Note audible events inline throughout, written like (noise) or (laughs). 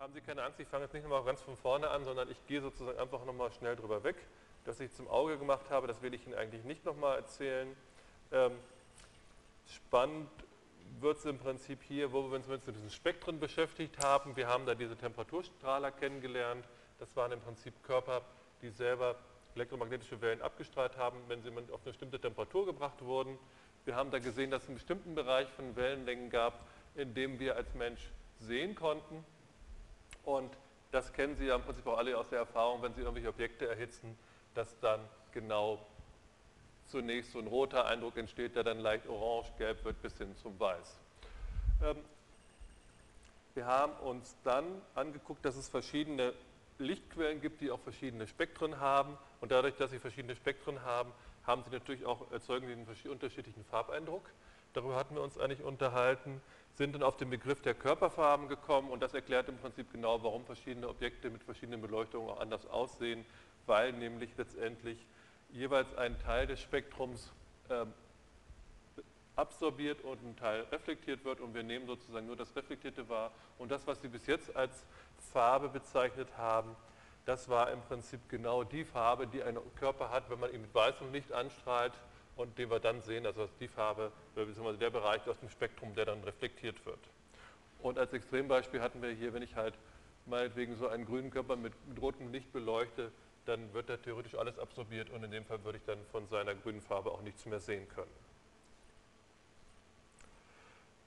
Haben Sie keine Angst, ich fange jetzt nicht nochmal ganz von vorne an, sondern ich gehe sozusagen einfach nochmal schnell drüber weg. Das ich zum Auge gemacht habe, das will ich Ihnen eigentlich nicht nochmal erzählen. Ähm, spannend wird es im Prinzip hier, wo wir uns mit diesen Spektren beschäftigt haben. Wir haben da diese Temperaturstrahler kennengelernt. Das waren im Prinzip Körper, die selber elektromagnetische Wellen abgestrahlt haben, wenn sie auf eine bestimmte Temperatur gebracht wurden. Wir haben da gesehen, dass es einen bestimmten Bereich von Wellenlängen gab, in dem wir als Mensch sehen konnten. Und das kennen Sie ja im Prinzip auch alle aus der Erfahrung, wenn Sie irgendwelche Objekte erhitzen, dass dann genau zunächst so ein roter Eindruck entsteht, der dann leicht orange, gelb wird bis hin zum Weiß. Ähm, wir haben uns dann angeguckt, dass es verschiedene Lichtquellen gibt, die auch verschiedene Spektren haben. Und dadurch, dass sie verschiedene Spektren haben, haben sie natürlich auch, erzeugen sie einen unterschiedlichen Farbeindruck. Darüber hatten wir uns eigentlich unterhalten, sind dann auf den Begriff der Körperfarben gekommen und das erklärt im Prinzip genau, warum verschiedene Objekte mit verschiedenen Beleuchtungen auch anders aussehen, weil nämlich letztendlich jeweils ein Teil des Spektrums äh, absorbiert und ein Teil reflektiert wird und wir nehmen sozusagen nur das Reflektierte wahr. Und das, was Sie bis jetzt als Farbe bezeichnet haben, das war im Prinzip genau die Farbe, die ein Körper hat, wenn man ihn mit weißem Licht anstrahlt und den wir dann sehen, also die Farbe, beziehungsweise der Bereich aus dem Spektrum, der dann reflektiert wird. Und als Extrembeispiel hatten wir hier, wenn ich halt meinetwegen so einen grünen Körper mit, rotem Licht beleuchte, dann wird da theoretisch alles absorbiert und in dem Fall würde ich dann von seiner grünen Farbe auch nichts mehr sehen können.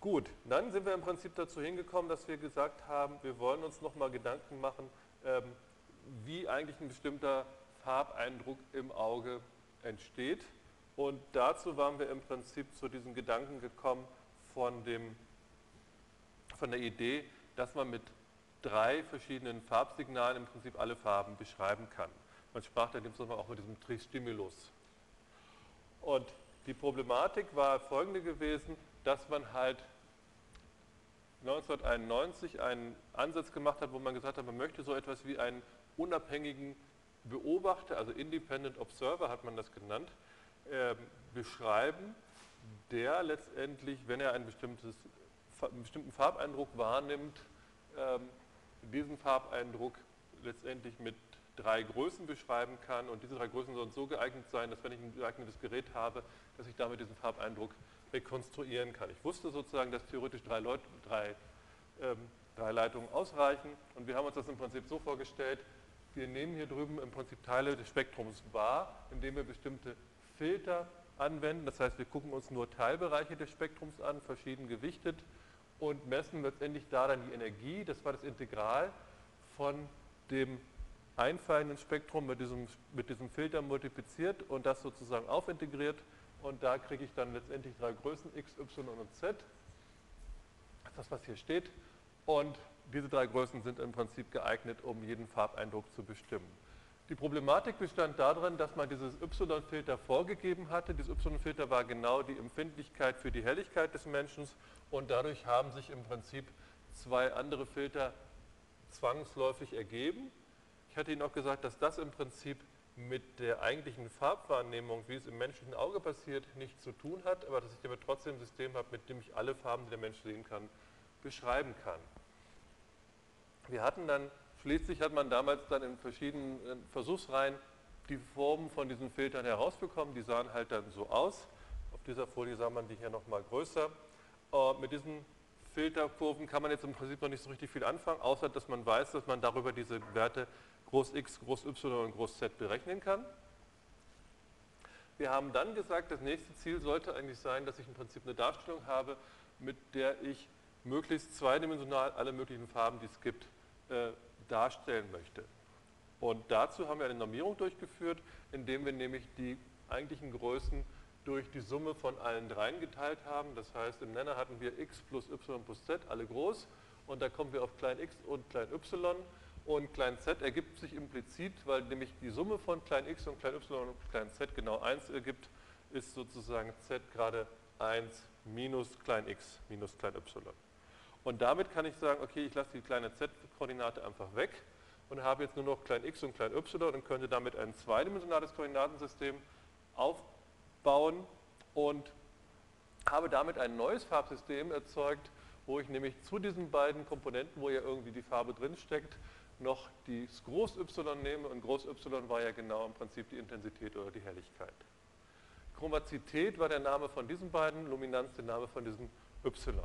Gut, dann sind wir im Prinzip dazu hingekommen, dass wir gesagt haben, wir wollen uns nochmal Gedanken machen, ähm, wie eigentlich ein bestimmter Farbeindruck im Auge entsteht. Und dazu waren wir im Prinzip zu diesem Gedanken gekommen von, dem, von der Idee, dass man mit drei verschiedenen Farbsignalen im Prinzip alle Farben beschreiben kann. Man sprach dann auch mit diesem Tristimulus. Und die Problematik war folgende gewesen, dass man halt 1991 einen Ansatz gemacht hat, wo man gesagt hat, man möchte so etwas wie einen unabhängigen Beobachter, also Independent Observer hat man das genannt, äh, beschreiben, der letztendlich, wenn er einen, einen bestimmten Farbeindruck wahrnimmt, äh, diesen Farbeindruck letztendlich mit drei Größen beschreiben kann. Und diese drei Größen sollen so geeignet sein, dass wenn ich ein geeignetes Gerät habe, dass ich damit diesen Farbeindruck rekonstruieren kann. Ich wusste sozusagen, dass theoretisch drei, Leut drei, ähm, drei Leitungen ausreichen. Und wir haben uns das im Prinzip so vorgestellt, wir nehmen hier drüben im Prinzip Teile des Spektrums wahr, indem wir bestimmte Filter anwenden. Das heißt, wir gucken uns nur Teilbereiche des Spektrums an, verschieden gewichtet und messen letztendlich da dann die Energie, das war das Integral von dem einfallenden Spektrum mit diesem, mit diesem Filter multipliziert und das sozusagen aufintegriert und da kriege ich dann letztendlich drei Größen x, y und z. Das ist das, was hier steht. Und diese drei Größen sind im Prinzip geeignet, um jeden Farbeindruck zu bestimmen. Die Problematik bestand darin, dass man dieses Y-Filter vorgegeben hatte. Dieses Y-Filter war genau die Empfindlichkeit für die Helligkeit des Menschen und dadurch haben sich im Prinzip zwei andere Filter zwangsläufig ergeben. Ich hatte Ihnen auch gesagt, dass das im Prinzip mit der eigentlichen Farbwahrnehmung, wie es im menschlichen Auge passiert, nichts zu tun hat, aber dass ich damit trotzdem ein System habe, mit dem ich alle Farben, die der Mensch sehen kann, beschreiben kann. Wir hatten dann, schließlich hat man damals dann in verschiedenen Versuchsreihen die Formen von diesen Filtern herausbekommen, die sahen halt dann so aus. Auf dieser Folie sah man die hier nochmal größer. Und mit diesen Filterkurven kann man jetzt im Prinzip noch nicht so richtig viel anfangen, außer dass man weiß, dass man darüber diese Werte Groß X, Groß Y und Groß Z berechnen kann. Wir haben dann gesagt, das nächste Ziel sollte eigentlich sein, dass ich im Prinzip eine Darstellung habe, mit der ich möglichst zweidimensional alle möglichen Farben, die es gibt, äh, darstellen möchte. Und dazu haben wir eine Normierung durchgeführt, indem wir nämlich die eigentlichen Größen durch die Summe von allen dreien geteilt haben. Das heißt, im Nenner hatten wir x plus y plus z, alle groß. Und da kommen wir auf klein x und klein y. Und klein z ergibt sich implizit, weil nämlich die Summe von klein x und klein y und klein z genau 1 ergibt, ist sozusagen z gerade 1 minus klein x minus klein y. Und damit kann ich sagen, okay, ich lasse die kleine z-Koordinate einfach weg und habe jetzt nur noch klein x und klein y und könnte damit ein zweidimensionales Koordinatensystem aufbauen und habe damit ein neues Farbsystem erzeugt, wo ich nämlich zu diesen beiden Komponenten, wo ja irgendwie die Farbe drin steckt, noch das Groß Y nehme und Groß Y war ja genau im Prinzip die Intensität oder die Helligkeit. Chromazität war der Name von diesen beiden, Luminanz der Name von diesem Y.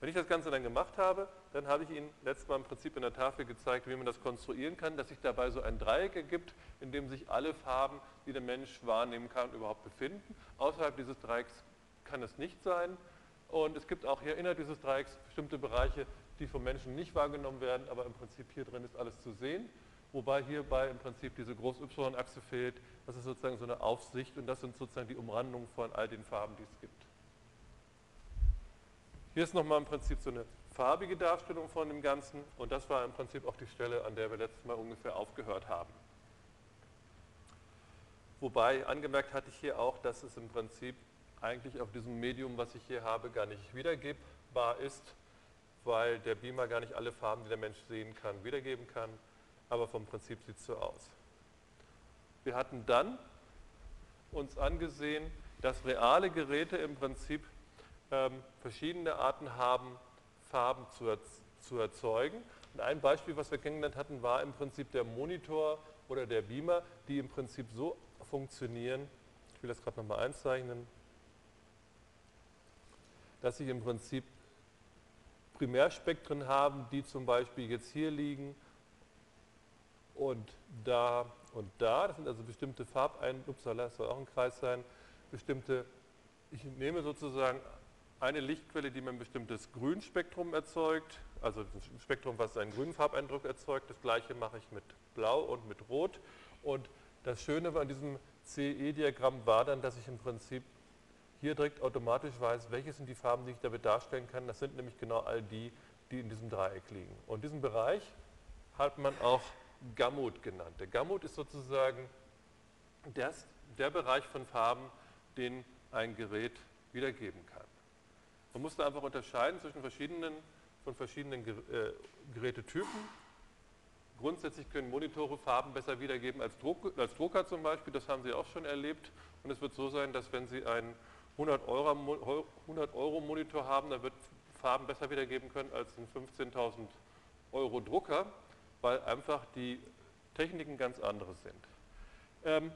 Wenn ich das Ganze dann gemacht habe, dann habe ich Ihnen letztes Mal im Prinzip in der Tafel gezeigt, wie man das konstruieren kann, dass sich dabei so ein Dreieck ergibt, in dem sich alle Farben, die der Mensch wahrnehmen kann, überhaupt befinden. Außerhalb dieses Dreiecks kann es nicht sein. Und es gibt auch hier innerhalb dieses Dreiecks bestimmte Bereiche, die vom Menschen nicht wahrgenommen werden, aber im Prinzip hier drin ist alles zu sehen. Wobei hierbei im Prinzip diese Groß-Y-Achse fehlt. Das ist sozusagen so eine Aufsicht und das sind sozusagen die Umrandungen von all den Farben, die es gibt. Hier ist nochmal im Prinzip so eine farbige Darstellung von dem Ganzen und das war im Prinzip auch die Stelle, an der wir letztes Mal ungefähr aufgehört haben. Wobei, angemerkt hatte ich hier auch, dass es im Prinzip eigentlich auf diesem Medium, was ich hier habe, gar nicht wiedergebbar ist, weil der Beamer gar nicht alle Farben, die der Mensch sehen kann, wiedergeben kann, aber vom Prinzip sieht es so aus. Wir hatten dann uns angesehen, dass reale Geräte im Prinzip ähm, verschiedene Arten haben, Farben zu, zu erzeugen. Und ein Beispiel, was wir kennengelernt hatten, war im Prinzip der Monitor oder der Beamer, die im Prinzip so funktionieren, ich will das gerade nochmal einzeichnen, dass ich im Prinzip Primärspektren haben, die zum Beispiel jetzt hier liegen und da und da. Das sind also bestimmte Farbeindrücke, upsala, das soll auch ein Kreis sein, bestimmte, ich nehme sozusagen eine Lichtquelle, die mir ein bestimmtes Grünspektrum erzeugt, also ein Spektrum, was einen grünen Farbeindruck erzeugt. Das gleiche mache ich mit Blau und mit Rot. Und das Schöne an diesem CE-Diagramm war dann, dass ich im Prinzip hier direkt automatisch weiß, welche sind die Farben, die ich damit darstellen kann. Das sind nämlich genau all die, die in diesem Dreieck liegen. Und diesen Bereich hat man auch Gamut genannt. Der Gamut ist sozusagen das, der Bereich von Farben, den ein Gerät wiedergeben kann. Man muss da einfach unterscheiden zwischen verschiedenen, von verschiedenen äh, Gerätetypen. Grundsätzlich können Monitore Farben besser wiedergeben als, Druck, als Drucker zum Beispiel, das haben Sie auch schon erlebt. Und es wird so sein, dass wenn Sie einen 100 Euro, 100 Euro Monitor haben, dann wird Farben besser wiedergeben können als ein 15.000 Euro Drucker, weil einfach die Techniken ganz andere sind. Ähm,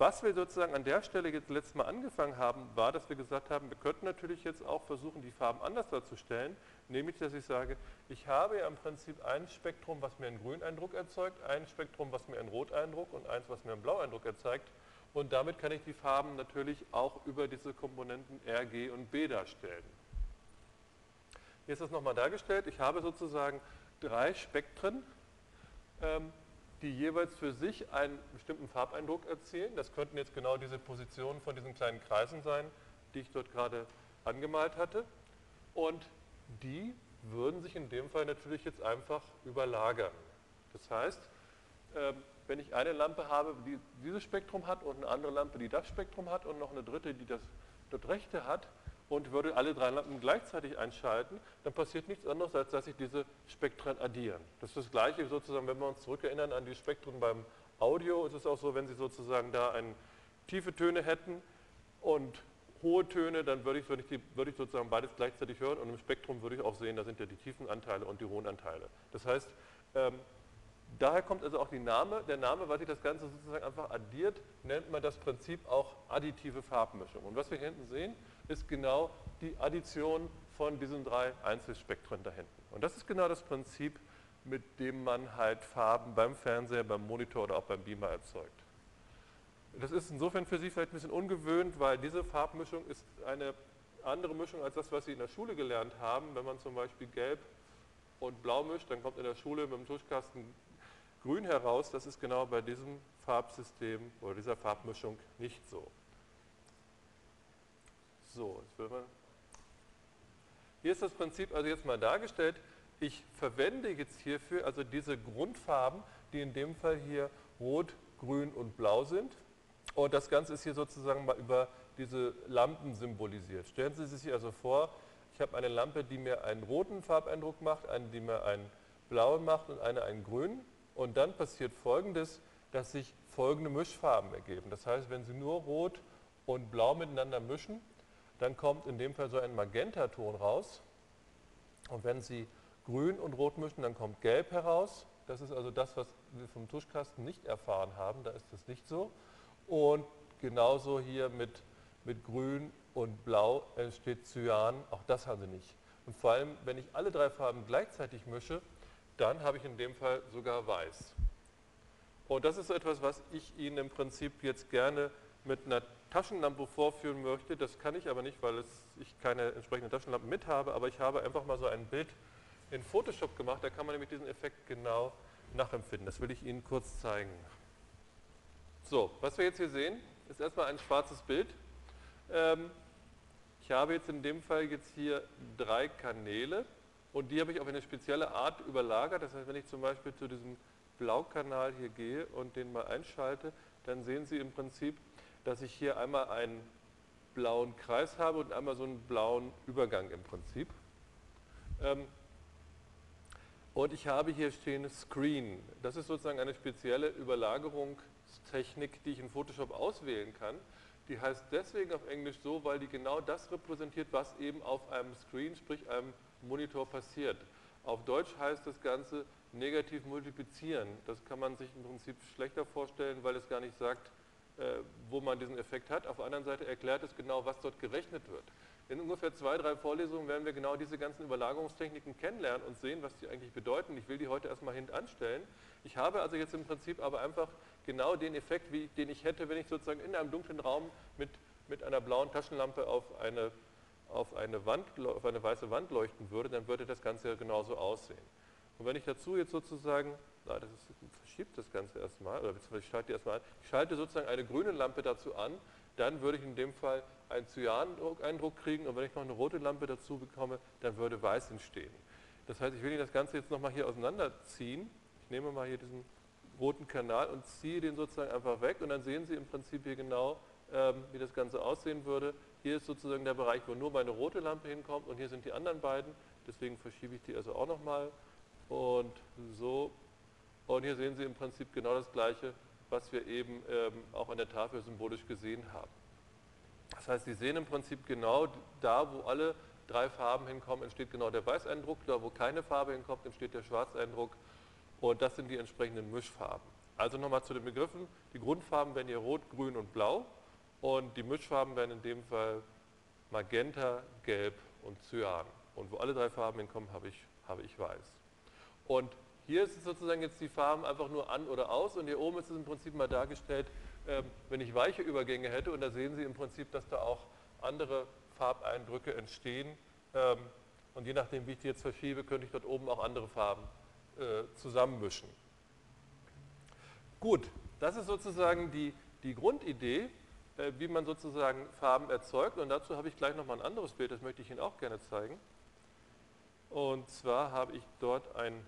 was wir sozusagen an der Stelle jetzt letztes Mal angefangen haben, war, dass wir gesagt haben, wir könnten natürlich jetzt auch versuchen, die Farben anders darzustellen, nämlich, dass ich sage, ich habe ja im Prinzip ein Spektrum, was mir einen Grüneindruck erzeugt, ein Spektrum, was mir einen Roteindruck und eins, was mir einen Blaueindruck erzeugt und damit kann ich die Farben natürlich auch über diese Komponenten R, G und B darstellen. Hier ist das nochmal dargestellt. Ich habe sozusagen drei Spektren, ähm, die jeweils für sich einen bestimmten Farbeindruck erzielen. Das könnten jetzt genau diese Positionen von diesen kleinen Kreisen sein, die ich dort gerade angemalt hatte. Und die würden sich in dem Fall natürlich jetzt einfach überlagern. Das heißt, ähm, wenn ich eine Lampe habe, die dieses Spektrum hat und eine andere Lampe, die das Spektrum hat und noch eine dritte, die das dort rechte hat, und würde alle drei Lampen gleichzeitig einschalten, dann passiert nichts anderes, als dass sich diese Spektren addieren. Das ist das Gleiche sozusagen, wenn wir uns zurückerinnern an die Spektren beim Audio, ist es auch so, wenn Sie sozusagen da ein, tiefe Töne hätten und hohe Töne, dann würde ich, würde, ich die, würde ich, sozusagen beides gleichzeitig hören und im Spektrum würde ich auch sehen, da sind ja die tiefen Anteile und die hohen Anteile. Das heißt, ähm, daher kommt also auch Name, der Name, weil sich das Ganze sozusagen einfach addiert, nennt man das Prinzip auch additive Farbmischung. Und was wir hier hinten sehen, ist genau die Addition von diesen drei Einzelspektren da hinten. Und das ist genau das Prinzip, mit dem man halt Farben beim Fernseher, beim Monitor oder auch beim Beamer erzeugt. Das ist insofern für Sie vielleicht ein bisschen ungewöhnt, weil diese Farbmischung ist eine andere Mischung als das, was Sie in der Schule gelernt haben. Wenn man zum Beispiel Gelb und Blau mischt, dann kommt in der Schule mit dem Tuschkasten Grün heraus. Das ist genau bei diesem Farbsystem oder dieser Farbmischung nicht so. So, jetzt will man. Hier ist das Prinzip also jetzt mal dargestellt. Ich verwende jetzt hierfür also diese Grundfarben, die in dem Fall hier rot, grün und blau sind. Und das Ganze ist hier sozusagen mal über diese Lampen symbolisiert. Stellen Sie sich also vor, ich habe eine Lampe, die mir einen roten Farbeindruck macht, eine, die mir einen blauen macht und eine einen grünen. Und dann passiert Folgendes, dass sich folgende Mischfarben ergeben. Das heißt, wenn Sie nur rot und blau miteinander mischen, dann kommt in dem Fall so ein Magentaton raus Und wenn Sie grün und rot mischen, dann kommt gelb heraus. Das ist also das, was wir vom Tuschkasten nicht erfahren haben. Da ist das nicht so. Und genauso hier mit, mit grün und blau entsteht Cyan. Auch das haben Sie nicht. Und vor allem, wenn ich alle drei Farben gleichzeitig mische, dann habe ich in dem Fall sogar weiß. Und das ist so etwas, was ich Ihnen im Prinzip jetzt gerne mit einer Taschenlampe vorführen möchte. Das kann ich aber nicht, weil es, ich keine entsprechende Taschenlampe mit habe, aber ich habe einfach mal so ein Bild in Photoshop gemacht, da kann man nämlich diesen Effekt genau nachempfinden. Das will ich Ihnen kurz zeigen. So, was wir jetzt hier sehen, ist erstmal ein schwarzes Bild. Ähm, ich habe jetzt in dem Fall jetzt hier drei Kanäle und die habe ich auf eine spezielle Art überlagert. Das heißt, wenn ich zum Beispiel zu diesem Blaukanal hier gehe und den mal einschalte, dann sehen Sie im Prinzip, dass ich hier einmal einen blauen Kreis habe und einmal so einen blauen Übergang im Prinzip. Ähm, und ich habe hier stehen Screen. Das ist sozusagen eine spezielle Überlagerungstechnik, die ich in Photoshop auswählen kann. Die heißt deswegen auf Englisch so, weil die genau das repräsentiert, was eben auf einem Screen, sprich einem Monitor passiert. Auf Deutsch heißt das Ganze negativ multiplizieren. Das kann man sich im Prinzip schlechter vorstellen, weil es gar nicht sagt, wo man diesen Effekt hat. Auf der anderen Seite erklärt es genau, was dort gerechnet wird. In ungefähr zwei, drei Vorlesungen werden wir genau diese ganzen Überlagerungstechniken kennenlernen und sehen, was die eigentlich bedeuten. Ich will die heute erstmal hintanstellen. Ich habe also jetzt im Prinzip aber einfach genau den Effekt, wie, den ich hätte, wenn ich sozusagen in einem dunklen Raum mit, mit einer blauen Taschenlampe auf eine, auf, eine Wand, auf eine weiße Wand leuchten würde, dann würde das Ganze genauso aussehen. Und wenn ich dazu jetzt sozusagen, na, das verschiebt das Ganze erstmal, oder ich schalte erstmal an, ich schalte sozusagen eine grüne Lampe dazu an, dann würde ich in dem Fall einen Cyan-Eindruck kriegen und wenn ich noch eine rote Lampe dazu bekomme, dann würde weiß entstehen. Das heißt, ich will Ihnen das Ganze jetzt nochmal hier auseinanderziehen. Ich nehme mal hier diesen roten Kanal und ziehe den sozusagen einfach weg und dann sehen Sie im Prinzip hier genau, ähm, wie das Ganze aussehen würde. Hier ist sozusagen der Bereich, wo nur meine rote Lampe hinkommt und hier sind die anderen beiden. Deswegen verschiebe ich die also auch nochmal und so. Und hier sehen Sie im Prinzip genau das Gleiche, was wir eben ähm, auch an der Tafel symbolisch gesehen haben. Das heißt, Sie sehen im Prinzip genau da, wo alle drei Farben hinkommen, entsteht genau der Weißeindruck, da wo keine Farbe hinkommt, entsteht der Schwarzeindruck und das sind die entsprechenden Mischfarben. Also nochmal zu den Begriffen, die Grundfarben werden hier rot, grün und blau und die Mischfarben werden in dem Fall Magenta, Gelb und Cyan. Und wo alle drei Farben hinkommen, habe ich, habe ich weiß. Und hier ist sozusagen jetzt die Farben einfach nur an oder aus und hier oben ist es im Prinzip mal dargestellt, ähm, wenn ich weiche Übergänge hätte und da sehen Sie im Prinzip, dass da auch andere Farbeindrücke entstehen ähm, und je nachdem, wie ich die jetzt verschiebe, könnte ich dort oben auch andere Farben äh, zusammenmischen. Gut, das ist sozusagen die, die Grundidee, äh, wie man sozusagen Farben erzeugt und dazu habe ich gleich nochmal ein anderes Bild, das möchte ich Ihnen auch gerne zeigen. Und zwar habe ich dort ein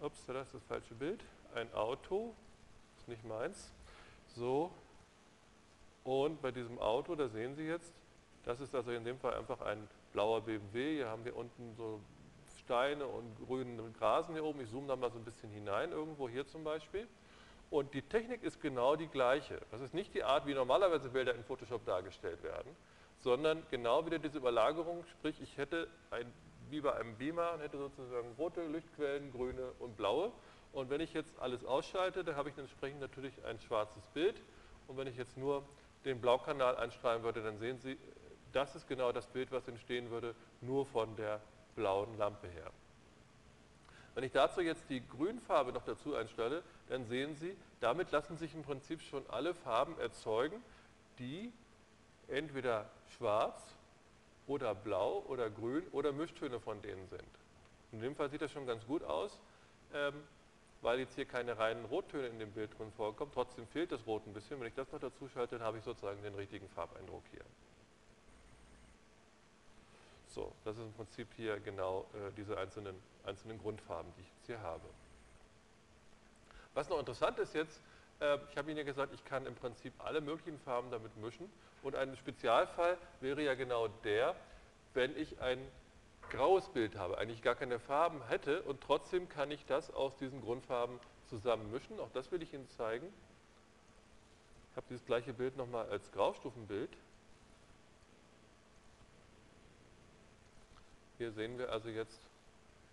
ups, das ist das falsche Bild, ein Auto, ist nicht meins, so, und bei diesem Auto, da sehen Sie jetzt, das ist also in dem Fall einfach ein blauer BMW, hier haben wir unten so Steine und grünen Grasen hier oben, ich zoome da mal so ein bisschen hinein, irgendwo hier zum Beispiel, und die Technik ist genau die gleiche. Das ist nicht die Art, wie normalerweise Bilder in Photoshop dargestellt werden, sondern genau wieder diese Überlagerung, sprich ich hätte ein wie bei einem Beamer und hätte sozusagen rote Lichtquellen, grüne und blaue. Und wenn ich jetzt alles ausschalte, dann habe ich entsprechend natürlich ein schwarzes Bild. Und wenn ich jetzt nur den Blaukanal einstrahlen würde, dann sehen Sie, das ist genau das Bild, was entstehen würde, nur von der blauen Lampe her. Wenn ich dazu jetzt die Grünfarbe noch dazu einstelle, dann sehen Sie, damit lassen sich im Prinzip schon alle Farben erzeugen, die entweder schwarz oder blau oder grün oder Mischtöne von denen sind. In dem Fall sieht das schon ganz gut aus, ähm, weil jetzt hier keine reinen Rottöne in dem Bild drin vorkommen. Trotzdem fehlt das Rot ein bisschen. Wenn ich das noch dazu schalte, dann habe ich sozusagen den richtigen Farbeindruck hier. So, das ist im Prinzip hier genau äh, diese einzelnen, einzelnen Grundfarben, die ich jetzt hier habe. Was noch interessant ist jetzt, ich habe Ihnen ja gesagt, ich kann im Prinzip alle möglichen Farben damit mischen. Und ein Spezialfall wäre ja genau der, wenn ich ein graues Bild habe, eigentlich gar keine Farben hätte und trotzdem kann ich das aus diesen Grundfarben zusammen mischen. Auch das will ich Ihnen zeigen. Ich habe dieses gleiche Bild nochmal als Graustufenbild. hier sehen wir also jetzt,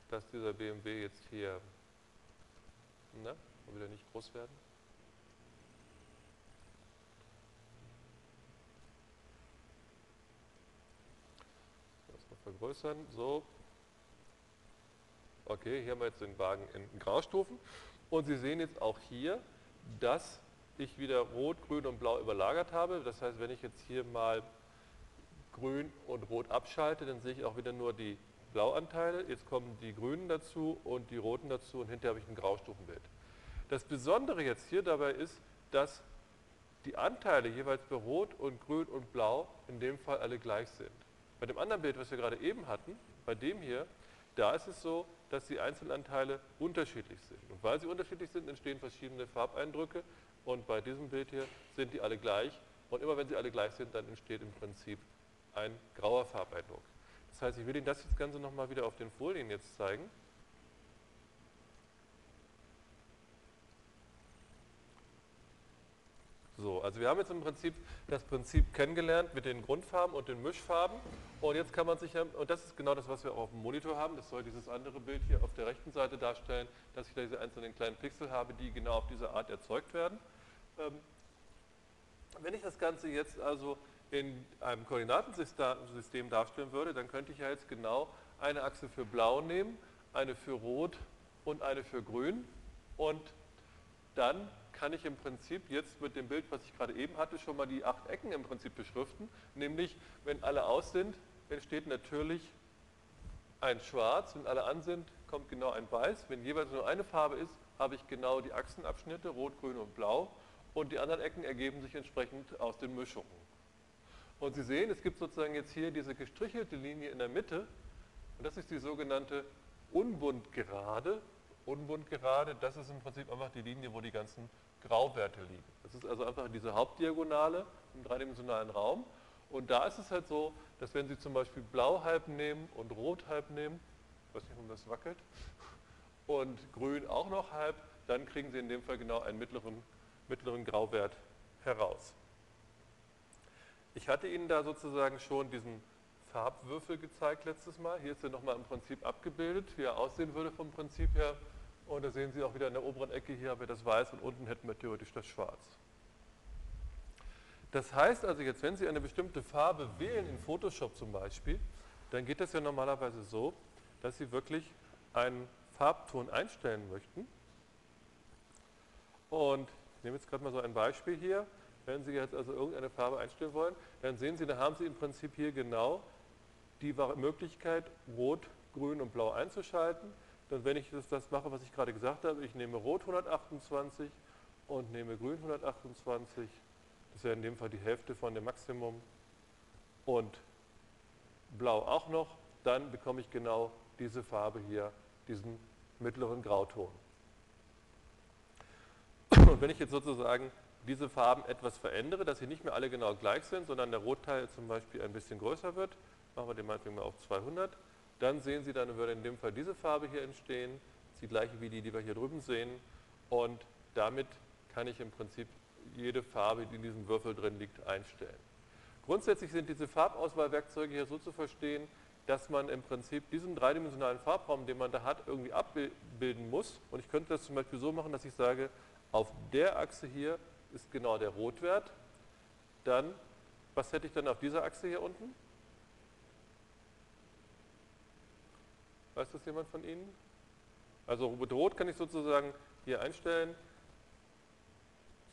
dass dieser BMW jetzt hier, na, wieder nicht groß werden. Das mal vergrößern, so. Okay, hier haben wir jetzt den Wagen in Graustufen. Und Sie sehen jetzt auch hier, dass ich wieder Rot, Grün und Blau überlagert habe. Das heißt, wenn ich jetzt hier mal Grün und Rot abschalte, dann sehe ich auch wieder nur die Blauanteile. Jetzt kommen die Grünen dazu und die Roten dazu und hinterher habe ich ein Graustufenbild. Das Besondere jetzt hier dabei ist, dass die Anteile jeweils bei Rot und Grün und Blau in dem Fall alle gleich sind. Bei dem anderen Bild, was wir gerade eben hatten, bei dem hier, da ist es so, dass die Einzelanteile unterschiedlich sind. Und weil sie unterschiedlich sind, entstehen verschiedene Farbeindrücke. Und bei diesem Bild hier sind die alle gleich. Und immer wenn sie alle gleich sind, dann entsteht im Prinzip ein grauer Farbeindruck. Das heißt, ich will Ihnen das Ganze nochmal wieder auf den Folien jetzt zeigen. So, also wir haben jetzt im Prinzip das Prinzip kennengelernt mit den Grundfarben und den Mischfarben. Und jetzt kann man sich, und das ist genau das, was wir auch auf dem Monitor haben, das soll dieses andere Bild hier auf der rechten Seite darstellen, dass ich da diese einzelnen kleinen Pixel habe, die genau auf diese Art erzeugt werden. Ähm, wenn ich das Ganze jetzt also in einem Koordinatensystem darstellen würde, dann könnte ich ja jetzt genau eine Achse für Blau nehmen, eine für Rot und eine für Grün. Und dann kann ich im Prinzip jetzt mit dem Bild, was ich gerade eben hatte, schon mal die acht Ecken im Prinzip beschriften. Nämlich, wenn alle aus sind, entsteht natürlich ein Schwarz. Wenn alle an sind, kommt genau ein Weiß. Wenn jeweils nur eine Farbe ist, habe ich genau die Achsenabschnitte, Rot, Grün und Blau. Und die anderen Ecken ergeben sich entsprechend aus den Mischungen. Und Sie sehen, es gibt sozusagen jetzt hier diese gestrichelte Linie in der Mitte. Und das ist die sogenannte Unbundgerade. Unbundgerade, das ist im Prinzip einfach die Linie, wo die ganzen Grauwerte liegen. Das ist also einfach diese Hauptdiagonale im dreidimensionalen Raum. Und da ist es halt so, dass wenn Sie zum Beispiel Blau halb nehmen und Rot halb nehmen, ich weiß nicht, warum das wackelt, (laughs) und Grün auch noch halb, dann kriegen Sie in dem Fall genau einen mittleren, mittleren Grauwert heraus. Ich hatte Ihnen da sozusagen schon diesen Farbwürfel gezeigt letztes Mal. Hier ist er nochmal im Prinzip abgebildet, wie er aussehen würde vom Prinzip her. Und da sehen Sie auch wieder in der oberen Ecke hier haben wir das Weiß und unten hätten wir theoretisch das Schwarz. Das heißt also jetzt, wenn Sie eine bestimmte Farbe wählen, in Photoshop zum Beispiel, dann geht das ja normalerweise so, dass Sie wirklich einen Farbton einstellen möchten. Und ich nehme jetzt gerade mal so ein Beispiel hier. Wenn Sie jetzt also irgendeine Farbe einstellen wollen, dann sehen Sie, da haben Sie im Prinzip hier genau die Möglichkeit, Rot, Grün und Blau einzuschalten. Und wenn ich das, das mache, was ich gerade gesagt habe, ich nehme Rot 128 und nehme Grün 128, das wäre in dem Fall die Hälfte von dem Maximum, und Blau auch noch, dann bekomme ich genau diese Farbe hier, diesen mittleren Grauton. Und wenn ich jetzt sozusagen diese Farben etwas verändere, dass sie nicht mehr alle genau gleich sind, sondern der Rotteil zum Beispiel ein bisschen größer wird, machen wir den meinetwegen mal auf 200, dann sehen Sie, dann würde in dem Fall diese Farbe hier entstehen, die gleiche wie die, die wir hier drüben sehen und damit kann ich im Prinzip jede Farbe, die in diesem Würfel drin liegt, einstellen. Grundsätzlich sind diese Farbauswahlwerkzeuge hier so zu verstehen, dass man im Prinzip diesen dreidimensionalen Farbraum, den man da hat, irgendwie abbilden muss. Und ich könnte das zum Beispiel so machen, dass ich sage, auf der Achse hier ist genau der Rotwert. Dann, was hätte ich dann auf dieser Achse hier unten? Weiß das jemand von Ihnen? Also Rot kann ich sozusagen hier einstellen.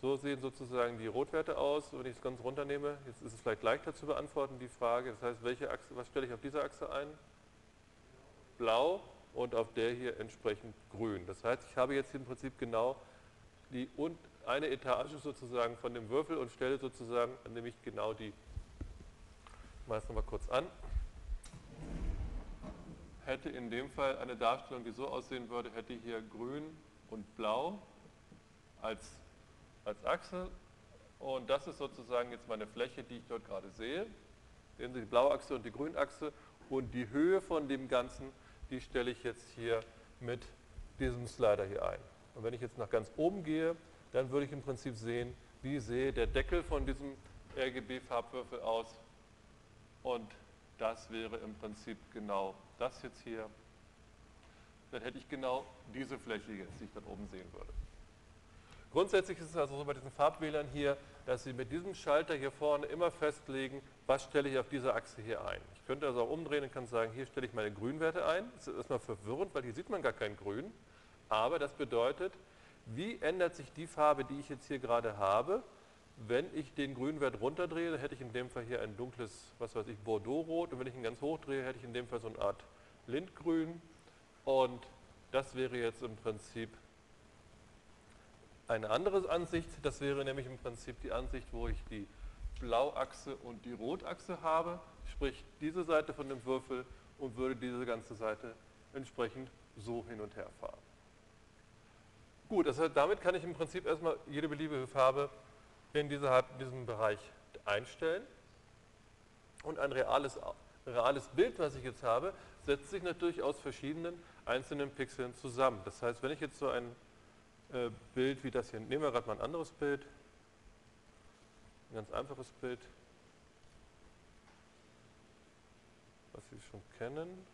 So sehen sozusagen die Rotwerte aus. Wenn ich es ganz runternehme, jetzt ist es vielleicht leichter zu beantworten, die Frage. Das heißt, welche Achse, was stelle ich auf dieser Achse ein? Blau und auf der hier entsprechend grün. Das heißt, ich habe jetzt im Prinzip genau die und eine Etage sozusagen von dem Würfel und stelle sozusagen nämlich genau die. Ich mache es nochmal kurz an. Hätte in dem Fall eine Darstellung, die so aussehen würde, hätte hier grün und blau als, als Achse und das ist sozusagen jetzt meine Fläche, die ich dort gerade sehe. Sehen Sie die blaue Achse und die Grünachse und die Höhe von dem Ganzen, die stelle ich jetzt hier mit diesem Slider hier ein. Und wenn ich jetzt nach ganz oben gehe, dann würde ich im Prinzip sehen, wie sehe der Deckel von diesem RGB-Farbwürfel aus und das wäre im Prinzip genau das jetzt hier. Dann hätte ich genau diese Fläche jetzt, die ich dann oben sehen würde. Grundsätzlich ist es also so bei diesen Farbwählern hier, dass Sie mit diesem Schalter hier vorne immer festlegen, was stelle ich auf dieser Achse hier ein. Ich könnte also auch umdrehen und kann sagen, hier stelle ich meine Grünwerte ein. Das ist erstmal verwirrend, weil hier sieht man gar kein Grün. Aber das bedeutet, wie ändert sich die Farbe, die ich jetzt hier gerade habe, wenn ich den Grünwert runterdrehe, hätte ich in dem Fall hier ein dunkles, was weiß ich, Bordeaux-Rot. Und wenn ich ihn ganz hoch drehe, hätte ich in dem Fall so eine Art Lindgrün. Und das wäre jetzt im Prinzip eine andere Ansicht. Das wäre nämlich im Prinzip die Ansicht, wo ich die Blauachse und die Rotachse habe, sprich diese Seite von dem Würfel und würde diese ganze Seite entsprechend so hin und her fahren. Gut, das heißt, damit kann ich im Prinzip erstmal jede beliebige Farbe in, in diesem Bereich einstellen. Und ein reales, reales Bild, was ich jetzt habe, setzt sich natürlich aus verschiedenen einzelnen Pixeln zusammen. Das heißt, wenn ich jetzt so ein äh, Bild wie das hier, nehmen wir gerade mal ein anderes Bild, ein ganz einfaches Bild, was Sie schon kennen.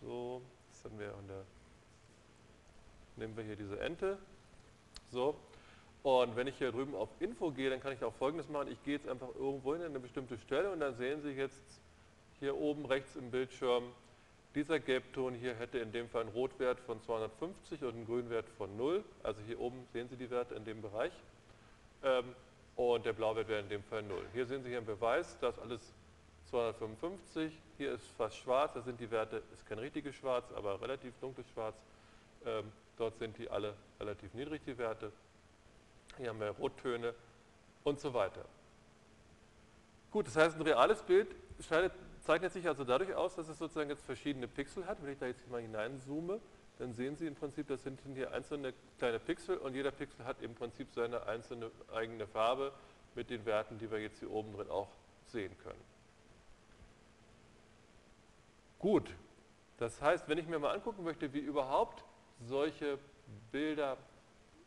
So, das haben wir an der, nehmen wir hier diese Ente, so. Und wenn ich hier drüben auf Info gehe, dann kann ich auch folgendes machen. Ich gehe jetzt einfach irgendwo hin an eine bestimmte Stelle und dann sehen Sie jetzt hier oben rechts im Bildschirm, dieser Gelbton hier hätte in dem Fall einen Rotwert von 250 und einen Grünwert von 0. Also hier oben sehen Sie die Werte in dem Bereich. Ähm, und der Blauwert wäre in dem Fall 0. Hier sehen Sie hier einen Beweis, dass alles 255. Hier ist fast schwarz, da sind die Werte, ist kein richtiges Schwarz, aber relativ dunkles Schwarz. Dort sind die alle relativ niedrig, die Werte. Hier haben wir Rottöne und so weiter. Gut, das heißt, ein reales Bild zeichnet sich also dadurch aus, dass es sozusagen jetzt verschiedene Pixel hat. Wenn ich da jetzt mal hineinzoome, dann sehen Sie im Prinzip, das sind hier einzelne kleine Pixel und jeder Pixel hat im Prinzip seine einzelne eigene Farbe mit den Werten, die wir jetzt hier oben drin auch sehen können. Gut, das heißt, wenn ich mir mal angucken möchte, wie überhaupt solche Bilder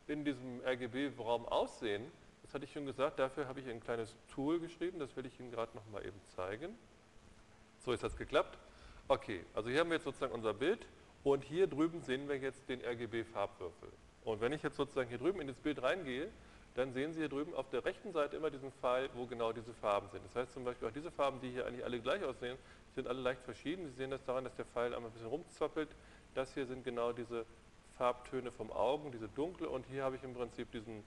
in diesem RGB-Raum aussehen, das hatte ich schon gesagt, dafür habe ich ein kleines Tool geschrieben, das will ich Ihnen gerade noch mal eben zeigen. So ist das geklappt. Okay, also hier haben wir jetzt sozusagen unser Bild und hier drüben sehen wir jetzt den RGB-Farbwürfel. Und wenn ich jetzt sozusagen hier drüben in das Bild reingehe, dann sehen Sie hier drüben auf der rechten Seite immer diesen Pfeil, wo genau diese Farben sind. Das heißt zum Beispiel auch diese Farben, die hier eigentlich alle gleich aussehen, sind alle leicht verschieden. Sie sehen das daran, dass der Pfeil einmal ein bisschen rumzappelt. Das hier sind genau diese Farbtöne vom Augen, diese dunkle und hier habe ich im Prinzip diesen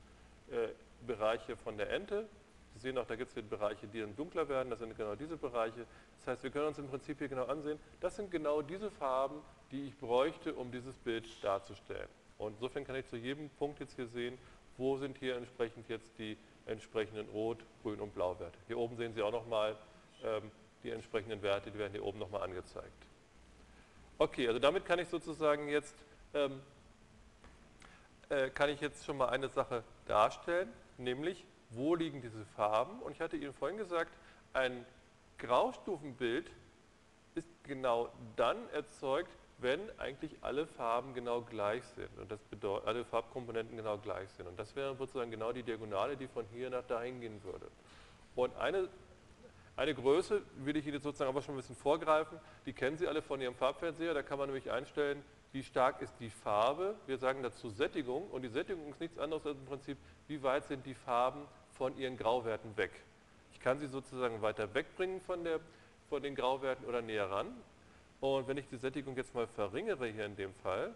äh, Bereich von der Ente. Sie sehen auch, da gibt es Bereiche, die dann dunkler werden, das sind genau diese Bereiche. Das heißt, wir können uns im Prinzip hier genau ansehen, das sind genau diese Farben, die ich bräuchte, um dieses Bild darzustellen. Und insofern kann ich zu jedem Punkt jetzt hier sehen, wo sind hier entsprechend jetzt die entsprechenden Rot-, Grün- und Blauwerte. Hier oben sehen Sie auch nochmal ähm, die entsprechenden Werte, die werden hier oben nochmal angezeigt. Okay, also damit kann ich sozusagen jetzt ähm, äh, kann ich jetzt schon mal eine Sache darstellen, nämlich wo liegen diese Farben. Und ich hatte Ihnen vorhin gesagt, ein Graustufenbild ist genau dann erzeugt, wenn eigentlich alle Farben genau gleich sind und das bedeutet, alle Farbkomponenten genau gleich sind. Und das wäre sozusagen genau die Diagonale, die von hier nach dahin gehen würde. Und eine, eine Größe will ich Ihnen sozusagen aber schon ein bisschen vorgreifen, die kennen Sie alle von Ihrem Farbfernseher, da kann man nämlich einstellen, wie stark ist die Farbe, wir sagen dazu Sättigung und die Sättigung ist nichts anderes als im Prinzip, wie weit sind die Farben von ihren Grauwerten weg. Ich kann sie sozusagen weiter wegbringen von, der, von den Grauwerten oder näher ran. Und wenn ich die Sättigung jetzt mal verringere hier in dem Fall,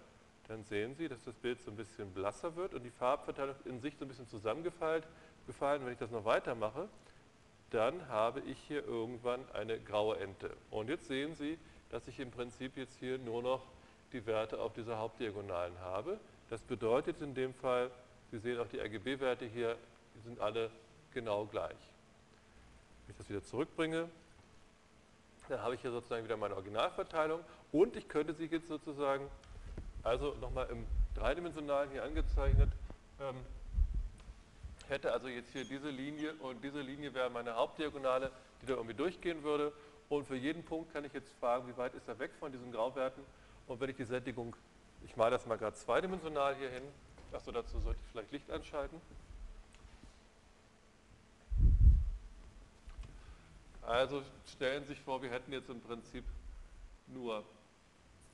dann sehen Sie, dass das Bild so ein bisschen blasser wird und die Farbverteilung in sich so ein bisschen zusammengefallen. Gefallen. Wenn ich das noch weitermache, dann habe ich hier irgendwann eine graue Ente. Und jetzt sehen Sie, dass ich im Prinzip jetzt hier nur noch die Werte auf dieser Hauptdiagonalen habe. Das bedeutet in dem Fall, Sie sehen auch die RGB-Werte hier, die sind alle genau gleich. Wenn ich das wieder zurückbringe, dann habe ich hier sozusagen wieder meine Originalverteilung und ich könnte sie jetzt sozusagen, also nochmal im dreidimensionalen hier angezeichnet, ähm, hätte also jetzt hier diese Linie und diese Linie wäre meine Hauptdiagonale, die da irgendwie durchgehen würde. Und für jeden Punkt kann ich jetzt fragen, wie weit ist er weg von diesen Grauwerten und wenn ich die Sättigung, ich male das mal gerade zweidimensional hier hin, achso, dazu sollte ich vielleicht Licht anschalten. Also stellen Sie sich vor, wir hätten jetzt im Prinzip nur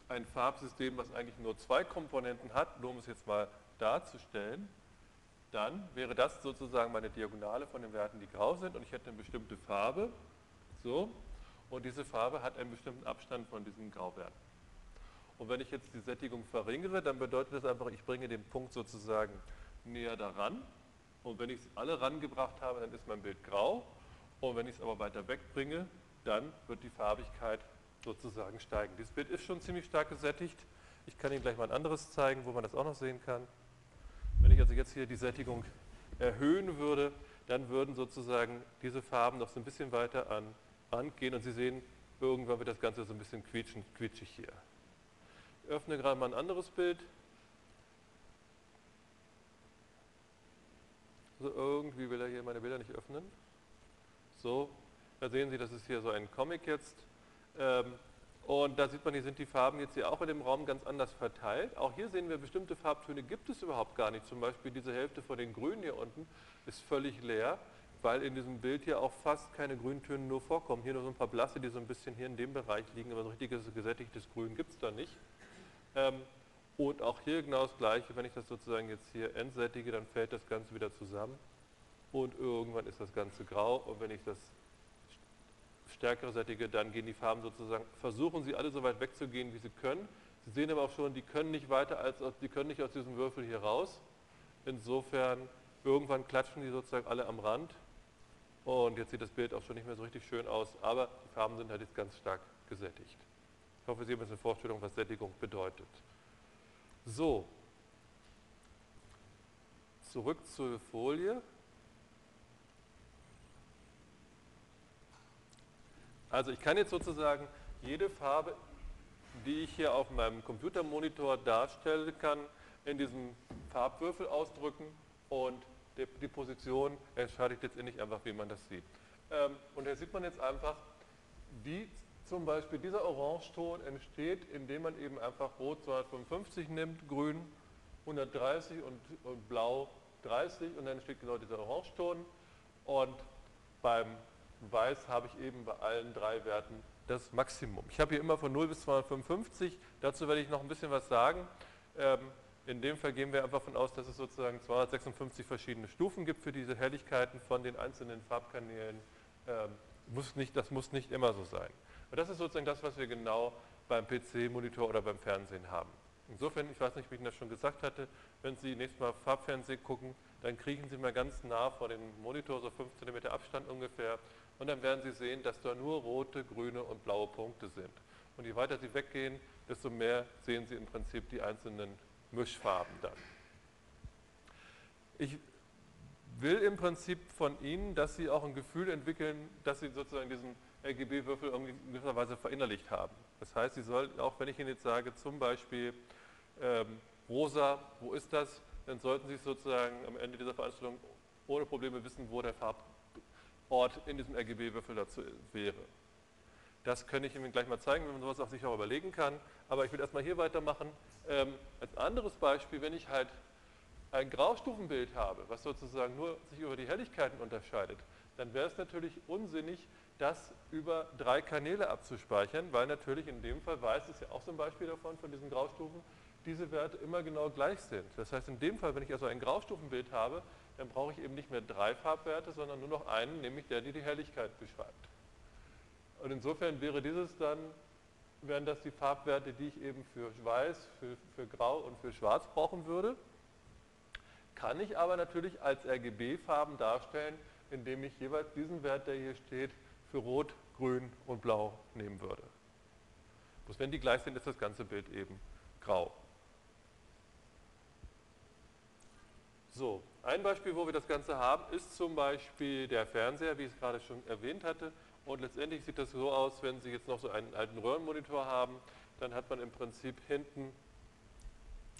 ein Farbsystem, was eigentlich nur zwei Komponenten hat, nur um es jetzt mal darzustellen, dann wäre das sozusagen meine Diagonale von den Werten, die grau sind. Und ich hätte eine bestimmte Farbe, so, und diese Farbe hat einen bestimmten Abstand von diesen Grauwerten. Und wenn ich jetzt die Sättigung verringere, dann bedeutet das einfach, ich bringe den Punkt sozusagen näher daran. Und wenn ich es alle rangebracht habe, dann ist mein Bild grau. Und wenn ich es aber weiter wegbringe, dann wird die Farbigkeit sozusagen steigen. Dieses Bild ist schon ziemlich stark gesättigt. Ich kann Ihnen gleich mal ein anderes zeigen, wo man das auch noch sehen kann. Wenn ich also jetzt hier die Sättigung erhöhen würde, dann würden sozusagen diese Farben noch so ein bisschen weiter an Rand gehen und Sie sehen, irgendwann wird das Ganze so ein bisschen quietschig hier öffne gerade mal ein anderes Bild. Also irgendwie will er hier meine Bilder nicht öffnen. So, da sehen Sie, das ist hier so ein Comic jetzt. Ähm, und da sieht man, hier sind die Farben jetzt hier auch in dem Raum ganz anders verteilt. Auch hier sehen wir, bestimmte Farbtöne gibt es überhaupt gar nicht. Zum Beispiel diese Hälfte von den Grünen hier unten ist völlig leer, weil in diesem Bild hier auch fast keine Grüntöne nur vorkommen. Hier nur so ein paar blasse, die so ein bisschen hier in dem Bereich liegen, aber so richtiges gesättigtes Grün gibt es da nicht. Ähm, und auch hier genau das gleiche, wenn ich das sozusagen jetzt hier entsättige, dann fällt das Ganze wieder zusammen und irgendwann ist das Ganze grau und wenn ich das stärkere sättige, dann gehen die Farben sozusagen, versuchen sie alle so weit wegzugehen, wie sie können. Sie sehen aber auch schon, die können nicht weiter als, die können nicht aus diesem Würfel hier raus. Insofern, irgendwann klatschen die sozusagen alle am Rand und jetzt sieht das Bild auch schon nicht mehr so richtig schön aus, aber die Farben sind halt jetzt ganz stark gesättigt. Ich hoffe, Sie haben jetzt eine Vorstellung, was Sättigung bedeutet. So, zurück zur Folie. Also ich kann jetzt sozusagen jede Farbe, die ich hier auf meinem Computermonitor darstellen kann, in diesem Farbwürfel ausdrücken und die Position entscheidet letztendlich einfach, wie man das sieht. Ähm, und hier sieht man jetzt einfach, wie zum Beispiel dieser Orangeton entsteht, indem man eben einfach Rot 255 nimmt, Grün 130 und, und Blau 30 und dann entsteht genau dieser Orangeton. Und beim Weiß habe ich eben bei allen drei Werten das Maximum. Ich habe hier immer von 0 bis 255, dazu werde ich noch ein bisschen was sagen. Ähm, in dem Fall gehen wir einfach davon aus, dass es sozusagen 256 verschiedene Stufen gibt für diese Helligkeiten von den einzelnen Farbkanälen. Ähm, muss nicht, das muss nicht immer so sein. Und das ist sozusagen das, was wir genau beim PC-Monitor oder beim Fernsehen haben. Insofern, ich weiß nicht, wie ich das schon gesagt hatte, wenn Sie nächstes Mal Farbfernsehen gucken, dann kriechen Sie mal ganz nah vor dem Monitor, so 5 cm Abstand ungefähr, und dann werden Sie sehen, dass da nur rote, grüne und blaue Punkte sind. Und je weiter Sie weggehen, desto mehr sehen Sie im Prinzip die einzelnen Mischfarben dann. Ich will im Prinzip von Ihnen, dass Sie auch ein Gefühl entwickeln, dass Sie sozusagen diesen RGB-Würfel in gewisser Weise verinnerlicht haben. Das heißt, Sie sollten, auch wenn ich Ihnen jetzt sage, zum Beispiel ähm, rosa, wo ist das, dann sollten Sie sozusagen am Ende dieser Veranstaltung ohne Probleme wissen, wo der Farbort in diesem RGB-Würfel dazu wäre. Das könnte ich Ihnen gleich mal zeigen, wenn man sowas auch sich auch überlegen kann. Aber ich will erstmal hier weitermachen. Ähm, als anderes Beispiel, wenn ich halt ein Graustufenbild habe, was sozusagen nur sich über die Helligkeiten unterscheidet, dann wäre es natürlich unsinnig, das über drei Kanäle abzuspeichern, weil natürlich in dem Fall weiß es ja auch so ein Beispiel davon, von diesen Graustufen, diese Werte immer genau gleich sind. Das heißt, in dem Fall, wenn ich also ein Graustufenbild habe, dann brauche ich eben nicht mehr drei Farbwerte, sondern nur noch einen, nämlich der, der die Helligkeit beschreibt. Und insofern wäre dieses dann, wären das die Farbwerte, die ich eben für Weiß, für, für Grau und für Schwarz brauchen würde. Kann ich aber natürlich als RGB-Farben darstellen, indem ich jeweils diesen Wert, der hier steht, für Rot, Grün und Blau nehmen würde. Bloß wenn die gleich sind, ist das ganze Bild eben grau. So, ein Beispiel, wo wir das Ganze haben, ist zum Beispiel der Fernseher, wie ich es gerade schon erwähnt hatte. Und letztendlich sieht das so aus, wenn Sie jetzt noch so einen alten Röhrenmonitor haben, dann hat man im Prinzip hinten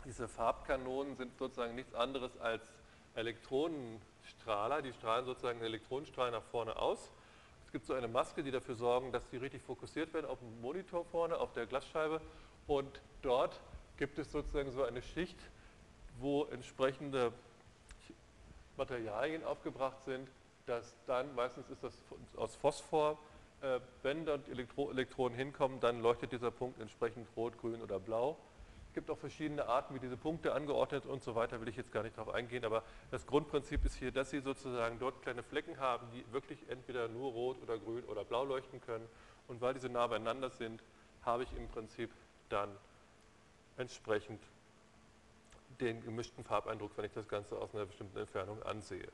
diese Farbkanonen sind sozusagen nichts anderes als Elektronenstrahler. Die strahlen sozusagen Elektronenstrahl nach vorne aus. Es gibt so eine Maske, die dafür sorgen, dass die richtig fokussiert werden auf dem Monitor vorne, auf der Glasscheibe. Und dort gibt es sozusagen so eine Schicht, wo entsprechende Materialien aufgebracht sind, dass dann, meistens ist das aus Phosphor, Äh, wenn dort Elektro Elektronen hinkommen, dann leuchtet dieser Punkt entsprechend rot, grün oder blau. Gibt auch verschiedene Arten, wie diese Punkte angeordnet und so weiter, will ich jetzt gar nicht darauf eingehen, aber das Grundprinzip ist hier, dass Sie sozusagen dort kleine Flecken haben, die wirklich entweder nur rot oder grün oder blau leuchten können. Und weil diese nah beieinander sind, habe ich im Prinzip dann entsprechend den gemischten Farbeindruck, wenn ich das Ganze aus einer bestimmten Entfernung ansehe.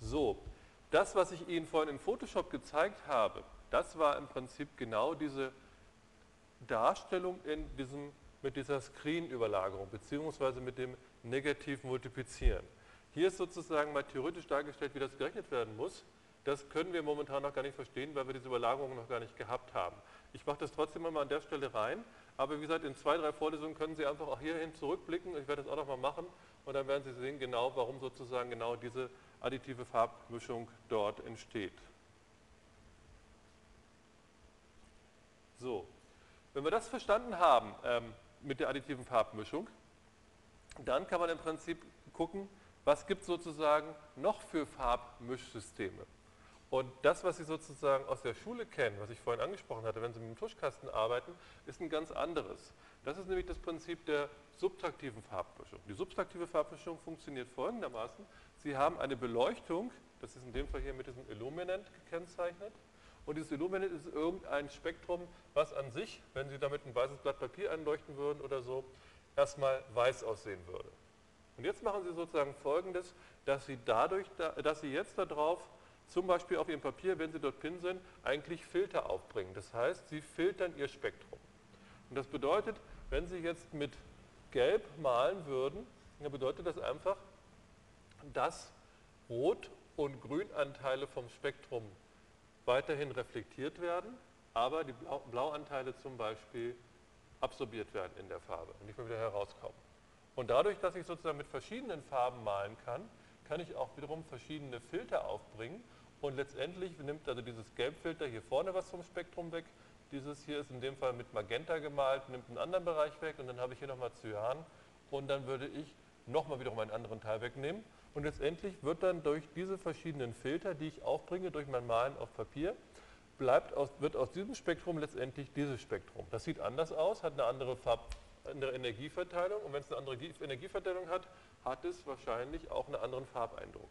So, das, was ich Ihnen vorhin in Photoshop gezeigt habe, das war im Prinzip genau diese Darstellung in diesem, mit dieser Screen-Überlagerung beziehungsweise mit dem negativen Multiplizieren. Hier ist sozusagen mal theoretisch dargestellt, wie das gerechnet werden muss. Das können wir momentan noch gar nicht verstehen, weil wir diese Überlagerung noch gar nicht gehabt haben. Ich mache das trotzdem mal an der Stelle rein, aber wie gesagt, in zwei, drei Vorlesungen können Sie einfach auch hierhin zurückblicken. Ich werde das auch noch mal machen und dann werden Sie sehen, genau, warum sozusagen genau diese additive Farbmischung dort entsteht. So, wenn wir das verstanden haben ähm, mit der additiven Farbmischung, dann kann man im Prinzip gucken, was gibt es sozusagen noch für Farbmischsysteme. Und das, was Sie sozusagen aus der Schule kennen, was ich vorhin angesprochen hatte, wenn Sie mit dem Tuschkasten arbeiten, ist ein ganz anderes. Das ist nämlich das Prinzip der subtraktiven Farbmischung. Die subtraktive Farbmischung funktioniert folgendermaßen. Sie haben eine Beleuchtung, das ist in dem Fall hier mit diesem Illuminant gekennzeichnet. Und dieses Illuminant ist irgendein Spektrum, was an sich, wenn Sie damit ein weißes Blatt Papier einleuchten würden oder so, erstmal weiß aussehen würde. Und jetzt machen Sie sozusagen folgendes, dass Sie dadurch, dass Sie jetzt darauf zum Beispiel auf Ihrem Papier, wenn Sie dort pinseln, eigentlich Filter aufbringen. Das heißt, Sie filtern Ihr Spektrum. Und das bedeutet, wenn Sie jetzt mit Gelb malen würden, dann bedeutet das einfach, dass Rot- und Grünanteile vom Spektrum weiterhin reflektiert werden, aber die Blauanteile zum Beispiel absorbiert werden in der Farbe und nicht mehr wieder herauskommen. Und dadurch, dass ich sozusagen mit verschiedenen Farben malen kann, kann ich auch wiederum verschiedene Filter aufbringen und letztendlich nimmt also dieses Gelbfilter hier vorne was vom Spektrum weg. Dieses hier ist in dem Fall mit Magenta gemalt, nimmt einen anderen Bereich weg und dann habe ich hier nochmal Cyan und dann würde ich nochmal wiederum einen anderen Teil wegnehmen. Und letztendlich wird dann durch diese verschiedenen Filter, die ich aufbringe durch mein Malen auf Papier, bleibt aus, wird aus diesem Spektrum letztendlich dieses Spektrum. Das sieht anders aus, hat eine andere, Farb, andere Energieverteilung und wenn es eine andere Energieverteilung hat, hat es wahrscheinlich auch einen anderen Farbeindruck.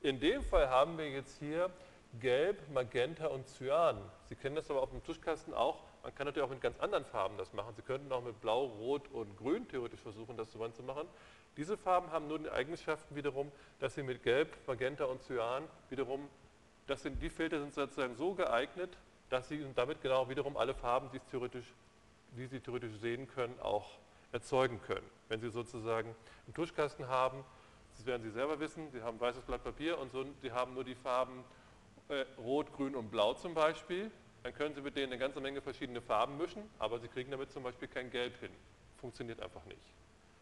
In dem Fall haben wir jetzt hier Gelb, Magenta und Cyan. Sie kennen das aber auf dem Tuschkasten auch. Man kann natürlich auch mit ganz anderen Farben das machen. Sie könnten auch mit Blau, Rot und Grün theoretisch versuchen, das zu machen. Diese Farben haben nur die Eigenschaften wiederum, dass sie mit Gelb, Magenta und Cyan wiederum, das sind, die Filter sind sozusagen so geeignet, dass sie damit genau wiederum alle Farben, die, theoretisch, die Sie theoretisch sehen können, auch erzeugen können. Wenn Sie sozusagen einen Tuschkasten haben, das werden Sie selber wissen, Sie haben weißes Blatt Papier und so, Sie haben nur die Farben äh, Rot, Grün und Blau zum Beispiel. Dann können Sie mit denen eine ganze Menge verschiedene Farben mischen, aber Sie kriegen damit zum Beispiel kein Gelb hin. Funktioniert einfach nicht.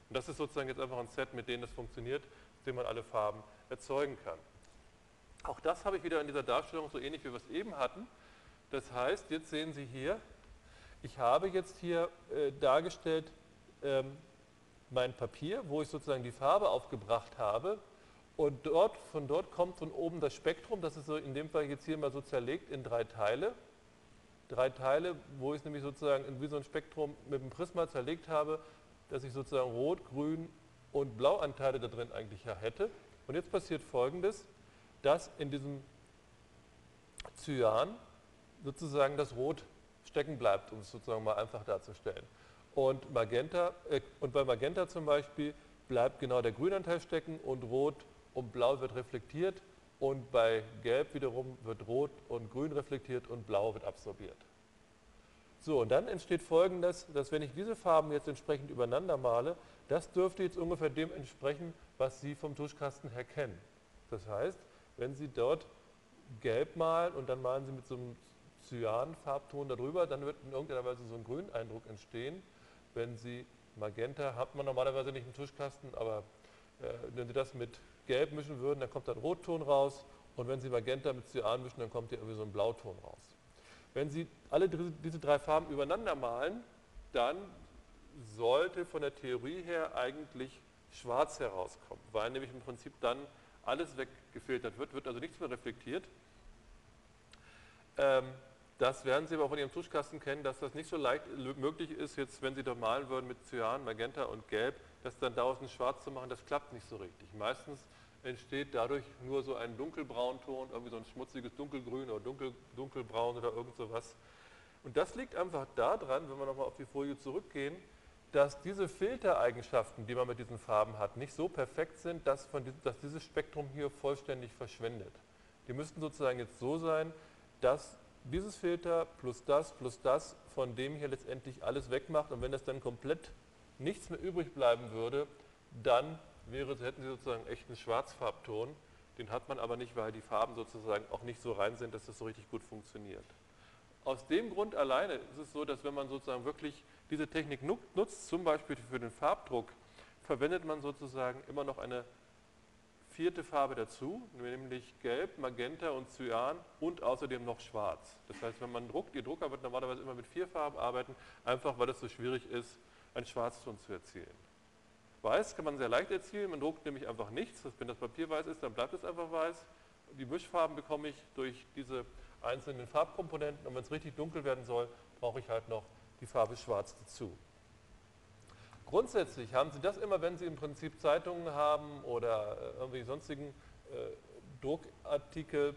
Und das ist sozusagen jetzt einfach ein Set, mit dem das funktioniert, mit dem man alle Farben erzeugen kann. Auch das habe ich wieder in dieser Darstellung so ähnlich wie wir es eben hatten. Das heißt, jetzt sehen Sie hier, ich habe jetzt hier äh, dargestellt ähm, mein Papier, wo ich sozusagen die Farbe aufgebracht habe. Und dort, von dort kommt von oben das Spektrum, das ist so in dem Fall jetzt hier mal so zerlegt in drei Teile. Drei Teile, wo ich es nämlich sozusagen in wie so ein Spektrum mit dem Prisma zerlegt habe, dass ich sozusagen Rot, Grün und Blauanteile da drin eigentlich hätte. Und jetzt passiert folgendes, dass in diesem Cyan sozusagen das Rot stecken bleibt, um es sozusagen mal einfach darzustellen. Und, Magenta, äh, und bei Magenta zum Beispiel bleibt genau der Grünanteil stecken und Rot und Blau wird reflektiert und bei Gelb wiederum wird Rot und Grün reflektiert und Blau wird absorbiert. So, und dann entsteht folgendes, dass wenn ich diese Farben jetzt entsprechend übereinander male, das dürfte jetzt ungefähr dem entsprechen, was Sie vom Tuschkasten her kennen. Das heißt, wenn Sie dort gelb malen und dann malen Sie mit so einem Cyan-Farbton darüber, dann wird in irgendeiner Weise so ein Grüneindruck entstehen wenn Sie Magenta, hat man normalerweise nicht im Tuschkasten, aber äh, wenn Sie das mit Gelb mischen würden, dann kommt ein Rotton raus und wenn Sie Magenta mit Cyan mischen, dann kommt hier irgendwie so ein Blauton raus. Wenn Sie alle diese drei Farben übereinander malen, dann sollte von der Theorie her eigentlich schwarz herauskommen, weil nämlich im Prinzip dann alles weg gefiltert wird, wird also nichts mehr reflektiert. Ähm, das werden Sie aber von Ihrem Tuschkasten kennen, dass das nicht so leicht möglich ist, jetzt wenn Sie da malen würden mit Cyan, Magenta und Gelb, das dann daraus ein Schwarz zu machen, das klappt nicht so richtig. Meistens entsteht dadurch nur so ein Dunkelbraunton, irgendwie so ein schmutziges Dunkelgrün oder Dunkel, Dunkelbraun oder irgend sowas. Und das liegt einfach daran, wenn wir nochmal auf die Folie zurückgehen, dass diese Filtereigenschaften, die man mit diesen Farben hat, nicht so perfekt sind, dass, diesem, dass dieses Spektrum hier vollständig verschwendet. Die müssten sozusagen jetzt so sein, dass dieses Filter plus das plus das von dem hier letztendlich alles wegmacht und wenn das dann komplett nichts mehr übrig bleiben würde, dann wäre, hätten Sie sozusagen echt einen Schwarzfarbton. Den hat man aber nicht, weil die Farben sozusagen auch nicht so rein sind, dass das so richtig gut funktioniert. Aus dem Grund alleine ist es so, dass wenn man sozusagen wirklich diese Technik nutzt, zum Beispiel für den Farbdruck, verwendet man sozusagen immer noch eine vierte Farbe dazu, nämlich Gelb, Magenta und Cyan und außerdem noch Schwarz. Das heißt, wenn man druckt, Ihr Drucker wird normalerweise immer mit vier Farben arbeiten, einfach weil es so schwierig ist, einen Schwarzton zu erzielen. Weiß kann man sehr leicht erzielen, man druckt nämlich einfach nichts. Wenn das Papier weiß ist, dann bleibt es einfach weiß. Die Mischfarben bekomme ich durch diese einzelnen Farbkomponenten und wenn es richtig dunkel werden soll, brauche ich halt noch die Farbe Schwarz dazu. Grundsätzlich haben Sie das immer, wenn Sie im Prinzip Zeitungen haben oder äh, irgendwie sonstigen äh, Druckartikel,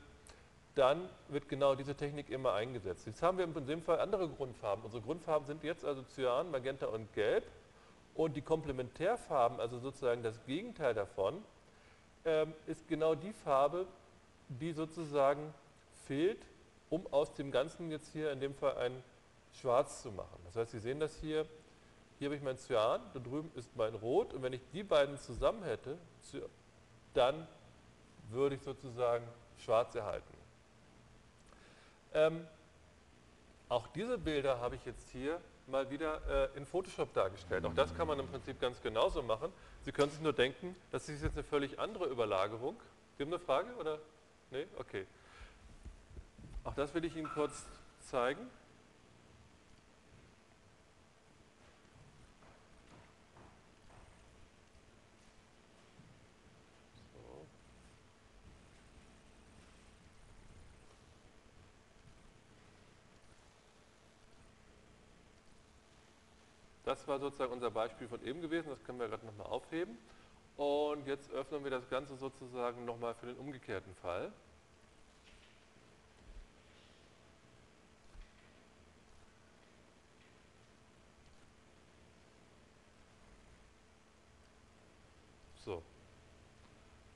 dann wird genau diese Technik immer eingesetzt. Jetzt haben wir in dem Fall andere Grundfarben. Unsere Grundfarben sind jetzt also Cyan, Magenta und Gelb. Und die Komplementärfarben, also sozusagen das Gegenteil davon, ähm, ist genau die Farbe, die sozusagen fehlt, um aus dem Ganzen jetzt hier in dem Fall ein Schwarz zu machen. Das heißt, Sie sehen das hier, hier habe ich mein Cyan, da drüben ist mein Rot und wenn ich die beiden zusammen hätte, dann würde ich sozusagen schwarz erhalten. Ähm, auch diese Bilder habe ich jetzt hier mal wieder äh, in Photoshop dargestellt. Auch das kann man im Prinzip ganz genauso machen. Sie können sich nur denken, das ist jetzt eine völlig andere Überlagerung. Sie haben eine Frage oder? Nee? Okay. Auch das will ich Ihnen kurz zeigen. Das war sozusagen unser Beispiel von eben gewesen, das können wir gerade nochmal aufheben. Und jetzt öffnen wir das Ganze sozusagen nochmal für den umgekehrten Fall. So,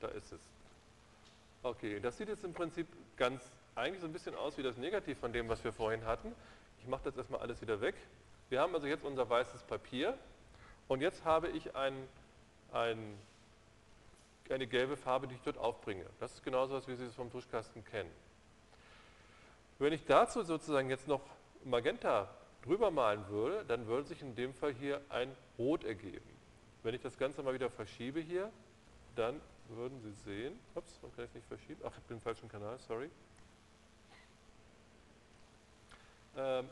da ist es. Okay, das sieht jetzt im Prinzip ganz eigentlich so ein bisschen aus wie das Negativ von dem, was wir vorhin hatten. Ich mache das erstmal alles wieder weg. Wir haben also jetzt unser weißes Papier und jetzt habe ich ein, ein, eine gelbe Farbe, die ich dort aufbringe. Das ist genauso, wie Sie es vom Tuschkasten kennen. Wenn ich dazu sozusagen jetzt noch Magenta drüber malen würde, dann würde sich in dem Fall hier ein Rot ergeben. Wenn ich das Ganze mal wieder verschiebe hier, dann würden Sie sehen, ups, man kann es nicht verschieben, ach, ich bin im falschen Kanal, sorry. Ähm,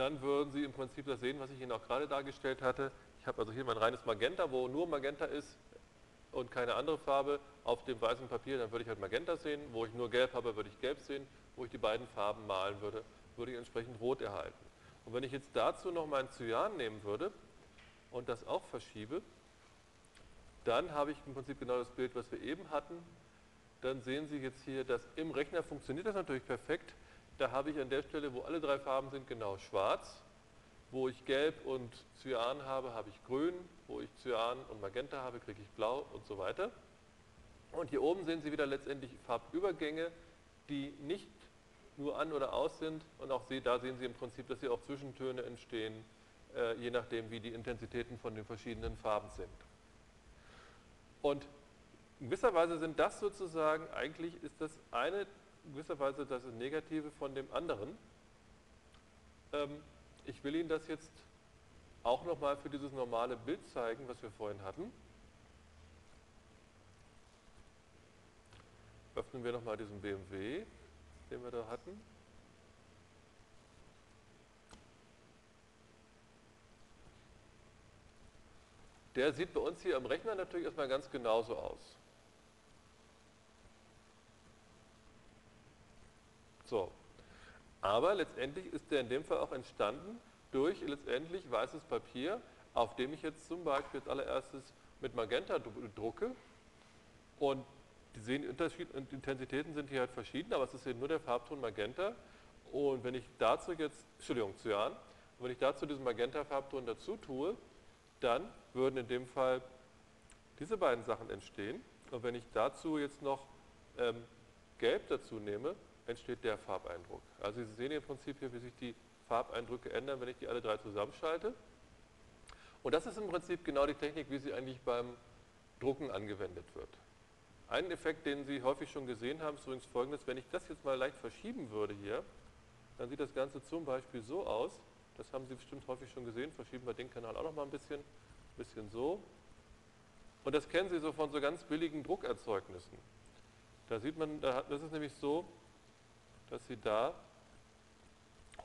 dann würden Sie im Prinzip das sehen, was ich Ihnen auch gerade dargestellt hatte. Ich habe also hier mein reines Magenta, wo nur Magenta ist und keine andere Farbe auf dem weißen Papier, dann würde ich halt Magenta sehen. Wo ich nur Gelb habe, würde ich Gelb sehen. Wo ich die beiden Farben malen würde, würde ich entsprechend Rot erhalten. Und wenn ich jetzt dazu noch mein Cyan nehmen würde und das auch verschiebe, dann habe ich im Prinzip genau das Bild, was wir eben hatten. Dann sehen Sie jetzt hier, dass im Rechner funktioniert das natürlich perfekt. Da habe ich an der Stelle, wo alle drei Farben sind, genau schwarz. Wo ich gelb und Cyan habe, habe ich grün. Wo ich Cyan und Magenta habe, kriege ich blau und so weiter. Und hier oben sehen Sie wieder letztendlich Farbübergänge, die nicht nur an oder aus sind. Und auch da sehen Sie im Prinzip, dass hier auch Zwischentöne entstehen, äh, je nachdem, wie die Intensitäten von den verschiedenen Farben sind. Und in gewisser Weise sind das sozusagen, eigentlich ist das eine gewisserweise das Negative von dem anderen. Ähm, ich will Ihnen das jetzt auch nochmal für dieses normale Bild zeigen, was wir vorhin hatten. Öffnen wir nochmal diesen BMW, den wir da hatten. Der sieht bei uns hier am Rechner natürlich erstmal ganz genauso aus. So. Aber letztendlich ist der in dem Fall auch entstanden durch letztendlich weißes Papier, auf dem ich jetzt zum Beispiel als allererstes mit Magenta drucke. Und die sehen, Unterschied Intensitäten sind hier halt verschieden, aber es ist eben nur der Farbton Magenta. Und wenn ich dazu jetzt, Entschuldigung, Cyan, wenn ich dazu diesen Magenta-Farbton dazu tue, dann würden in dem Fall diese beiden Sachen entstehen. Und wenn ich dazu jetzt noch ähm, Gelb dazu nehme, entsteht der Farbeindruck. Also Sie sehen im Prinzip hier, wie sich die Farbeindrücke ändern, wenn ich die alle drei zusammenschalte. Und das ist im Prinzip genau die Technik, wie sie eigentlich beim Drucken angewendet wird. Ein Effekt, den Sie häufig schon gesehen haben, ist übrigens folgendes, wenn ich das jetzt mal leicht verschieben würde hier, dann sieht das Ganze zum Beispiel so aus, das haben Sie bestimmt häufig schon gesehen, verschieben wir den Kanal auch noch mal ein bisschen, ein bisschen so. Und das kennen Sie so von so ganz billigen Druckerzeugnissen. Da sieht man, das ist nämlich so, dass Sie da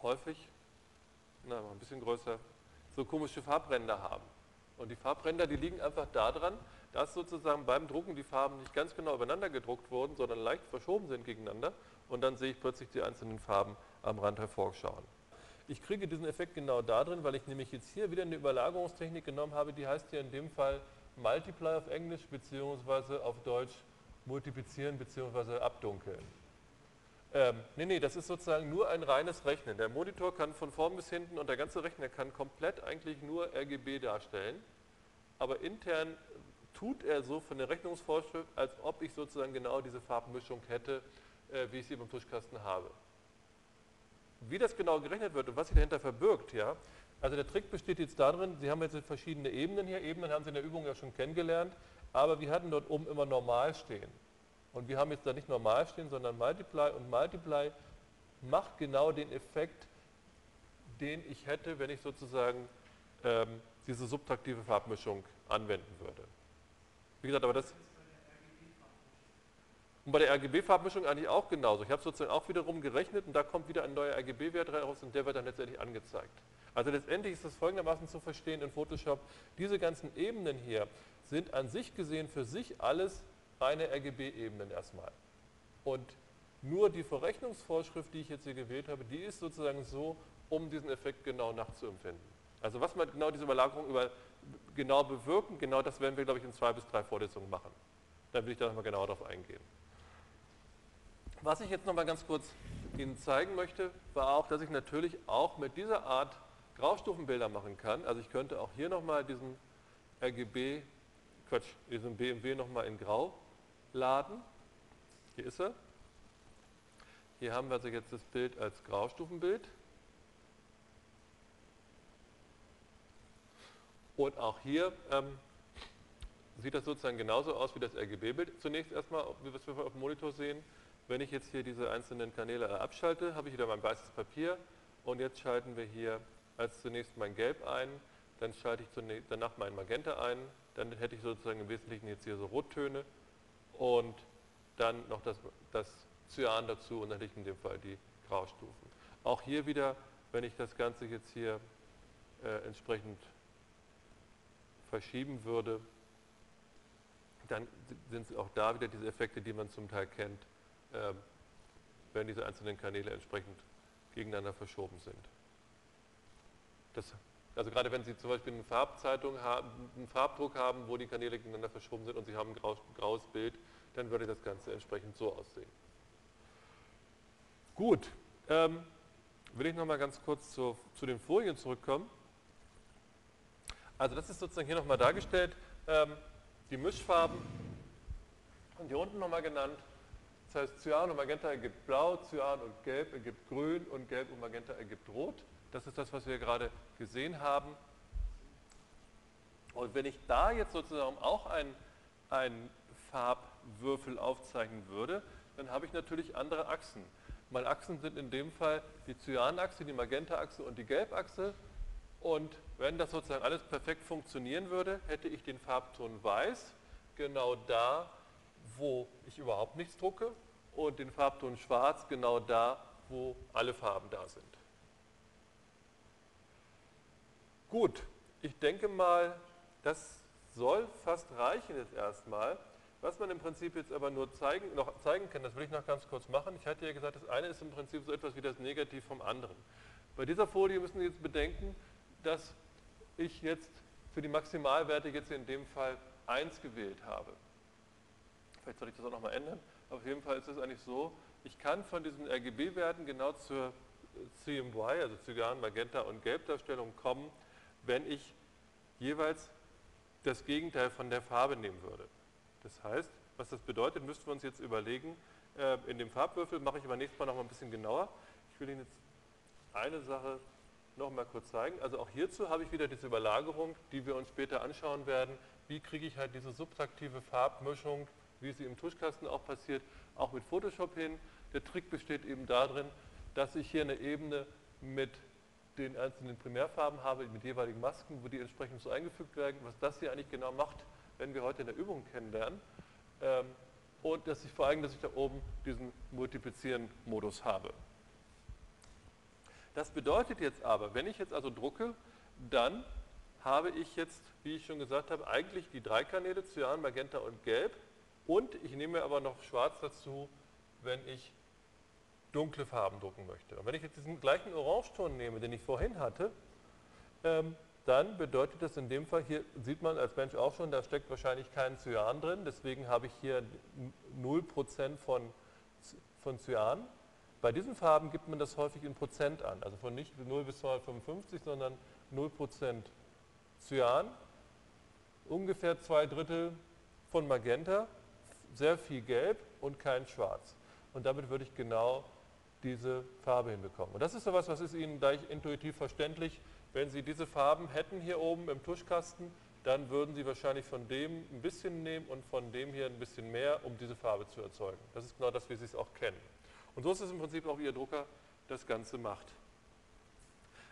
häufig, na, ein bisschen größer, so komische Farbränder haben. Und die Farbränder, die liegen einfach daran, dass sozusagen beim Drucken die Farben nicht ganz genau übereinander gedruckt wurden, sondern leicht verschoben sind gegeneinander. Und dann sehe ich plötzlich die einzelnen Farben am Rand hervorschauen. Ich kriege diesen Effekt genau da drin, weil ich nämlich jetzt hier wieder eine Überlagerungstechnik genommen habe, die heißt hier in dem Fall Multiply auf Englisch, beziehungsweise auf Deutsch multiplizieren bzw. abdunkeln. Ähm, nee, nee, das ist sozusagen nur ein reines Rechnen. Der Monitor kann von vorn bis hinten und der ganze Rechner kann komplett eigentlich nur RGB darstellen. Aber intern tut er so von der Rechnungsvorschrift, als ob ich sozusagen genau diese Farbmischung hätte, äh, wie ich sie beim Tuschkasten habe. Wie das genau gerechnet wird und was sich dahinter verbirgt, ja, also der Trick besteht jetzt darin, Sie haben jetzt verschiedene Ebenen hier, Ebenen haben Sie in der Übung ja schon kennengelernt, aber wir hatten dort oben immer normal stehen. Und wir haben jetzt da nicht normal stehen, sondern Multiply. Und Multiply macht genau den Effekt, den ich hätte, wenn ich sozusagen ähm, diese subtraktive Farbmischung anwenden würde. Wie gesagt, aber das... Und bei der RGB-Farbmischung eigentlich auch genauso. Ich habe sozusagen auch wiederum gerechnet und da kommt wieder ein neuer RGB-Wert raus und der wird dann letztendlich angezeigt. Also letztendlich ist das folgendermaßen zu verstehen in Photoshop. Diese ganzen Ebenen hier sind an sich gesehen für sich alles reine RGB-Ebenen erstmal. Und nur die Verrechnungsvorschrift, die ich jetzt hier gewählt habe, die ist sozusagen so, um diesen Effekt genau nachzuempfinden. Also was man genau diese Überlagerung über, genau bewirken, genau das werden wir, glaube ich, in zwei bis drei Vorlesungen machen. Da will ich da nochmal genauer drauf eingehen. Was ich jetzt nochmal ganz kurz Ihnen zeigen möchte, war auch, dass ich natürlich auch mit dieser Art Graustufenbilder machen kann. Also ich könnte auch hier nochmal diesen RGB, Quatsch, diesen BMW nochmal in Grau laden. Hier ist er. Hier haben wir also jetzt das Bild als Graustufenbild. Und auch hier ähm, sieht das sozusagen genauso aus wie das RGB-Bild. Zunächst erstmal, was wir auf dem Monitor sehen, wenn ich jetzt hier diese einzelnen Kanäle abschalte, habe ich wieder mein weißes Papier und jetzt schalten wir hier als zunächst mein Gelb ein, dann schalte ich danach mein Magenta ein, dann hätte ich sozusagen im Wesentlichen jetzt hier so Rottöne und dann noch das, das Cyan dazu und dann hätte ich in dem Fall die Graustufen. Auch hier wieder, wenn ich das Ganze jetzt hier äh, entsprechend verschieben würde, dann sind es auch da wieder diese Effekte, die man zum Teil kennt, äh, wenn diese einzelnen Kanäle entsprechend gegeneinander verschoben sind. Das, also gerade wenn Sie zum Beispiel eine Farbzeitung haben, einen Farbdruck haben, wo die Kanäle gegeneinander verschoben sind und Sie haben ein graues, Bild, dann würde das Ganze entsprechend so aussehen. Gut, ähm, will ich nochmal ganz kurz zu, zu, den Folien zurückkommen. Also das ist sozusagen hier nochmal dargestellt, ähm, die Mischfarben und hier unten nochmal genannt. Das heißt, Cyan und Magenta ergibt Blau, Cyan und Gelb ergibt Grün und Gelb und Magenta ergibt Rot. Das ist das, was wir gerade gesehen haben. Und wenn ich da jetzt sozusagen auch einen, einen Farbwürfel aufzeichnen würde, dann habe ich natürlich andere Achsen. Meine Achsen sind in dem Fall die Cyanachse, die Magenta-Achse und die Gelbachse. Und wenn das sozusagen alles perfekt funktionieren würde, hätte ich den Farbton Weiß genau da, wo ich überhaupt nichts drucke und den Farbton Schwarz genau da, wo alle Farben da sind. Gut, ich denke mal, das soll fast reichen jetzt erstmal, Was man im Prinzip jetzt aber nur zeigen, noch zeigen kann, das will ich noch ganz kurz machen. Ich hatte ja gesagt, das eine ist im Prinzip so etwas wie das Negativ vom anderen. Bei dieser Folie müssen Sie jetzt bedenken, dass ich jetzt für die Maximalwerte jetzt in dem Fall 1 gewählt habe. Vielleicht soll ich das auch nochmal ändern. Auf jeden Fall ist es eigentlich so, ich kann von diesen RGB-Werten genau zur CMY, also Cyan, Magenta und Gelbdarstellung kommen, wenn ich jeweils das Gegenteil von der Farbe nehmen würde. Das heißt, was das bedeutet, müssten wir uns jetzt überlegen. Äh, in dem Farbwürfel mache ich aber nächstes Mal noch mal ein bisschen genauer. Ich will Ihnen jetzt eine Sache noch mal kurz zeigen. Also auch hierzu habe ich wieder diese Überlagerung, die wir uns später anschauen werden. Wie kriege ich halt diese subtraktive Farbmischung, wie sie im Tuschkasten auch passiert, auch mit Photoshop hin. Der Trick besteht eben darin, dass ich hier eine Ebene mit den einzelnen Primärfarben habe, mit jeweiligen Masken, wo die entsprechend so eingefügt werden. Was das hier eigentlich genau macht, werden wir heute in der Übung kennenlernen. Ähm, und dass ich vor allem, dass ich da oben diesen Multiplizieren-Modus habe. Das bedeutet jetzt aber, wenn ich jetzt also drucke, dann habe ich jetzt, wie ich schon gesagt habe, eigentlich die drei Kanäle, Cyan, Magenta und Gelb. Und ich nehme aber noch Schwarz dazu, wenn ich dunkle Farben drucken möchte. Und wenn ich jetzt diesen gleichen Orangeton nehme, den ich vorhin hatte, ähm, dann bedeutet das in dem Fall, hier sieht man als Mensch auch schon, da steckt wahrscheinlich kein Cyan drin, deswegen habe ich hier 0% von, von Cyan. Bei diesen Farben gibt man das häufig in Prozent an, also von nicht 0 bis 255, sondern 0% Cyan, ungefähr zwei Drittel von Magenta, sehr viel Gelb und kein Schwarz. Und damit würde ich genau diese Farbe hinbekommen. Und das ist sowas, was ist Ihnen gleich intuitiv verständlich. Wenn Sie diese Farben hätten hier oben im Tuschkasten, dann würden Sie wahrscheinlich von dem ein bisschen nehmen und von dem hier ein bisschen mehr, um diese Farbe zu erzeugen. Das ist genau das, wie Sie es auch kennen. Und so ist es im Prinzip auch, wie Ihr Drucker das Ganze macht.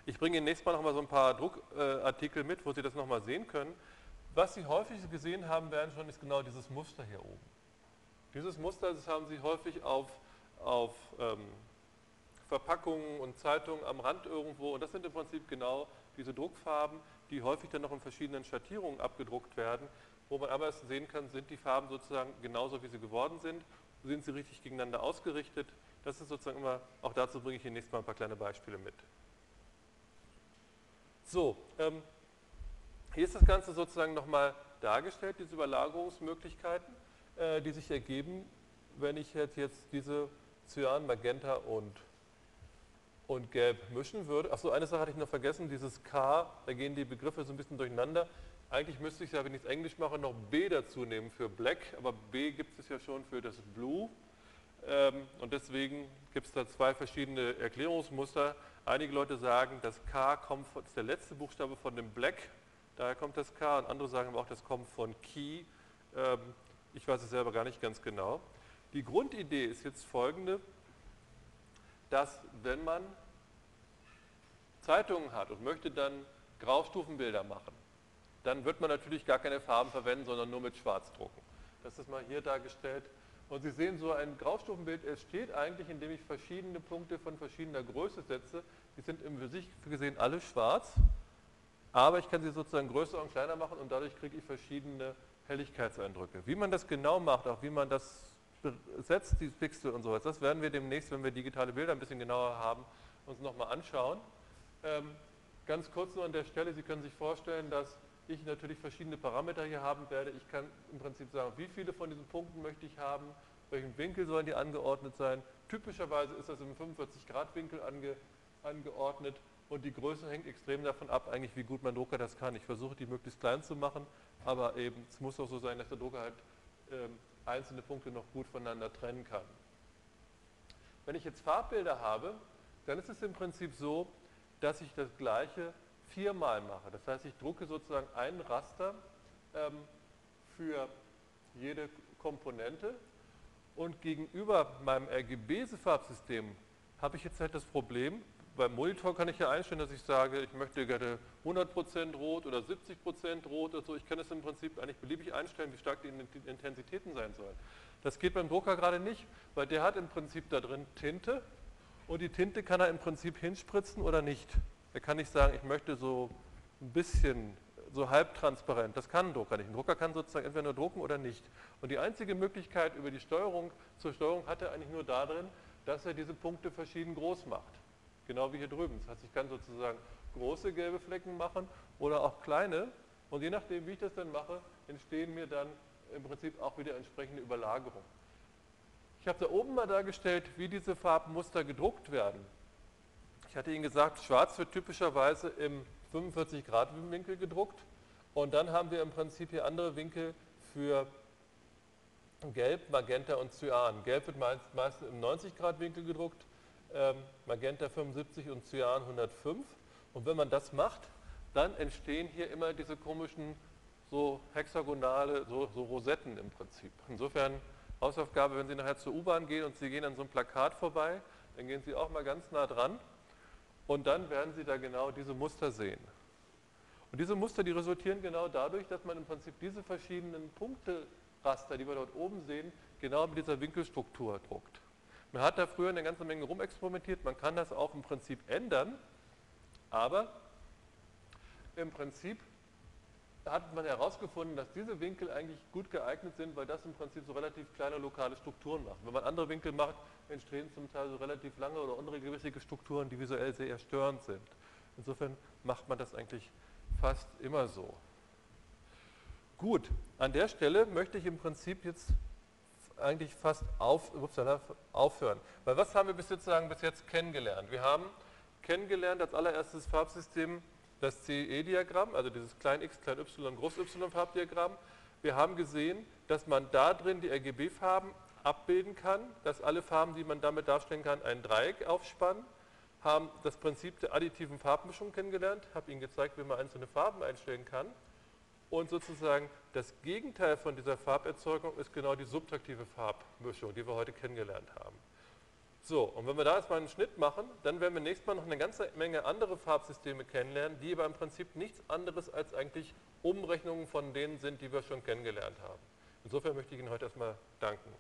Ich bringe Ihnen nächstes Mal nochmal so ein paar Druckartikel mit, wo Sie das nochmal sehen können. Was Sie häufig gesehen haben werden schon, ist genau dieses Muster hier oben. Dieses Muster das haben Sie häufig auf, auf ähm, Verpackungen und Zeitungen am Rand irgendwo. Und das sind im Prinzip genau diese Druckfarben, die häufig dann noch in verschiedenen Schattierungen abgedruckt werden, wo man aber sehen kann, sind die Farben sozusagen genauso, wie sie geworden sind, sind sie richtig gegeneinander ausgerichtet. Das ist sozusagen immer, auch dazu bringe ich Ihnen nächstes Mal ein paar kleine Beispiele mit. So, ähm, hier ist das Ganze sozusagen nochmal dargestellt, diese Überlagerungsmöglichkeiten, äh, die sich ergeben, wenn ich jetzt, jetzt diese Cyan, Magenta und und Gelb mischen würde. Achso, eine Sache hatte ich noch vergessen, dieses K, da gehen die Begriffe so ein bisschen durcheinander. Eigentlich müsste ich ja, wenn ich es Englisch mache, noch B dazu nehmen für Black, aber B gibt es ja schon für das Blue. Ähm, und deswegen gibt es da zwei verschiedene Erklärungsmuster. Einige Leute sagen, das K kommt von, ist der letzte Buchstabe von dem Black, daher kommt das K, und andere sagen aber auch, das kommt von Key. Ähm, ich weiß es selber gar nicht ganz genau. Die Grundidee ist jetzt folgende, dass wenn man Zeitungen hat und möchte dann Graustufenbilder machen, dann wird man natürlich gar keine Farben verwenden, sondern nur mit Schwarz drucken. Das ist mal hier dargestellt. Und Sie sehen, so ein Graustufenbild entsteht eigentlich, indem ich verschiedene Punkte von verschiedener Größe setze. Die sind im sich gesehen alle schwarz, aber ich kann sie sozusagen größer und kleiner machen und dadurch kriege ich verschiedene Helligkeitseindrücke. Wie man das genau macht, auch wie man das setzt, die Pixel und sowas. Das werden wir demnächst, wenn wir digitale Bilder ein bisschen genauer haben, uns nochmal anschauen. Ähm, ganz kurz nur an der Stelle, Sie können sich vorstellen, dass ich natürlich verschiedene Parameter hier haben werde. Ich kann im Prinzip sagen, wie viele von diesen Punkten möchte ich haben, welchen Winkel sollen die angeordnet sein. Typischerweise ist das im 45-Grad-Winkel ange, angeordnet und die Größe hängt extrem davon ab, eigentlich wie gut mein Drucker das kann. Ich versuche die möglichst klein zu machen, aber eben es muss auch so sein, dass der Drucker halt ähm, einzelne Punkte noch gut voneinander trennen kann. Wenn ich jetzt Farbbilder habe, dann ist es im Prinzip so, dass ich das gleiche viermal mache. Das heißt, ich drucke sozusagen ein Raster ähm, für jede Komponente und gegenüber meinem RGB-Farbsystem habe ich jetzt halt das Problem, beim Monitor kann ich ja einstellen, dass ich sage, ich möchte gerne 100% rot oder 70% rot oder so. Ich kann es im Prinzip eigentlich beliebig einstellen, wie stark die Intensitäten sein sollen. Das geht beim Drucker gerade nicht, weil der hat im Prinzip da drin Tinte und die Tinte kann er im Prinzip hinspritzen oder nicht. Er kann nicht sagen, ich möchte so ein bisschen so halbtransparent. Das kann ein Drucker nicht. Ein Drucker kann sozusagen entweder nur drucken oder nicht. Und die einzige Möglichkeit über die Steuerung zur Steuerung hat er eigentlich nur darin, dass er diese Punkte verschieden groß macht. Genau wie hier drüben. Das heißt, ich kann sozusagen große gelbe Flecken machen oder auch kleine. Und je nachdem, wie ich das dann mache, entstehen mir dann im Prinzip auch wieder entsprechende Überlagerungen. Ich habe da oben mal dargestellt, wie diese Farbmuster gedruckt werden. Ich hatte Ihnen gesagt, schwarz wird typischerweise im 45 Grad Winkel gedruckt und dann haben wir im Prinzip hier andere Winkel für Gelb, Magenta und Cyan. Gelb wird meistens im 90 Grad Winkel gedruckt, ähm, Magenta 75 und Cyan 105. Und wenn man das macht, dann entstehen hier immer diese komischen so hexagonale, so, so Rosetten im Prinzip. Insofern Hausaufgabe, wenn Sie nachher zur U-Bahn gehen und Sie gehen an so einem Plakat vorbei, dann gehen Sie auch mal ganz nah dran und dann werden Sie da genau diese Muster sehen. Und diese Muster, die resultieren genau dadurch, dass man im Prinzip diese verschiedenen Punkteraster, die wir dort oben sehen, genau mit dieser Winkelstruktur druckt. Man hat da früher eine ganze Menge rumexperimentiert, man kann das auch im Prinzip ändern, aber im Prinzip hat man herausgefunden, dass diese Winkel eigentlich gut geeignet sind, weil das im Prinzip so relativ kleine lokale Strukturen macht. Wenn man andere Winkel macht, entstehen zum Teil so relativ lange oder unregelmäßige Strukturen, die visuell sehr störend sind. Insofern macht man das eigentlich fast immer so. Gut, an der Stelle möchte ich im Prinzip jetzt eigentlich fast auf, aufhören. Weil was haben wir bis jetzt, bis jetzt kennengelernt? Wir haben kennengelernt als allererstes Farbsystem das CE-Diagramm, also dieses klein x, klein y, groß y Farbdiagramm. Wir haben gesehen, dass man da drin die RGB-Farben abbilden kann, dass alle Farben, die man damit darstellen kann, ein Dreieck aufspannen, haben das Prinzip der additiven Farbmischung kennengelernt, habe Ihnen gezeigt, wie man einzelne Farben einstellen kann. Und sozusagen das Gegenteil von dieser Farberzeugung ist genau die subtraktive Farbmischung, die wir heute kennengelernt haben. So, und wenn wir da jetzt mal einen Schnitt machen, dann werden wir nächstes Mal noch eine ganze Menge andere Farbsysteme kennenlernen, die aber im Prinzip nichts anderes als eigentlich Umrechnungen von denen sind, die wir schon kennengelernt haben. Insofern möchte ich Ihnen heute erstmal danken.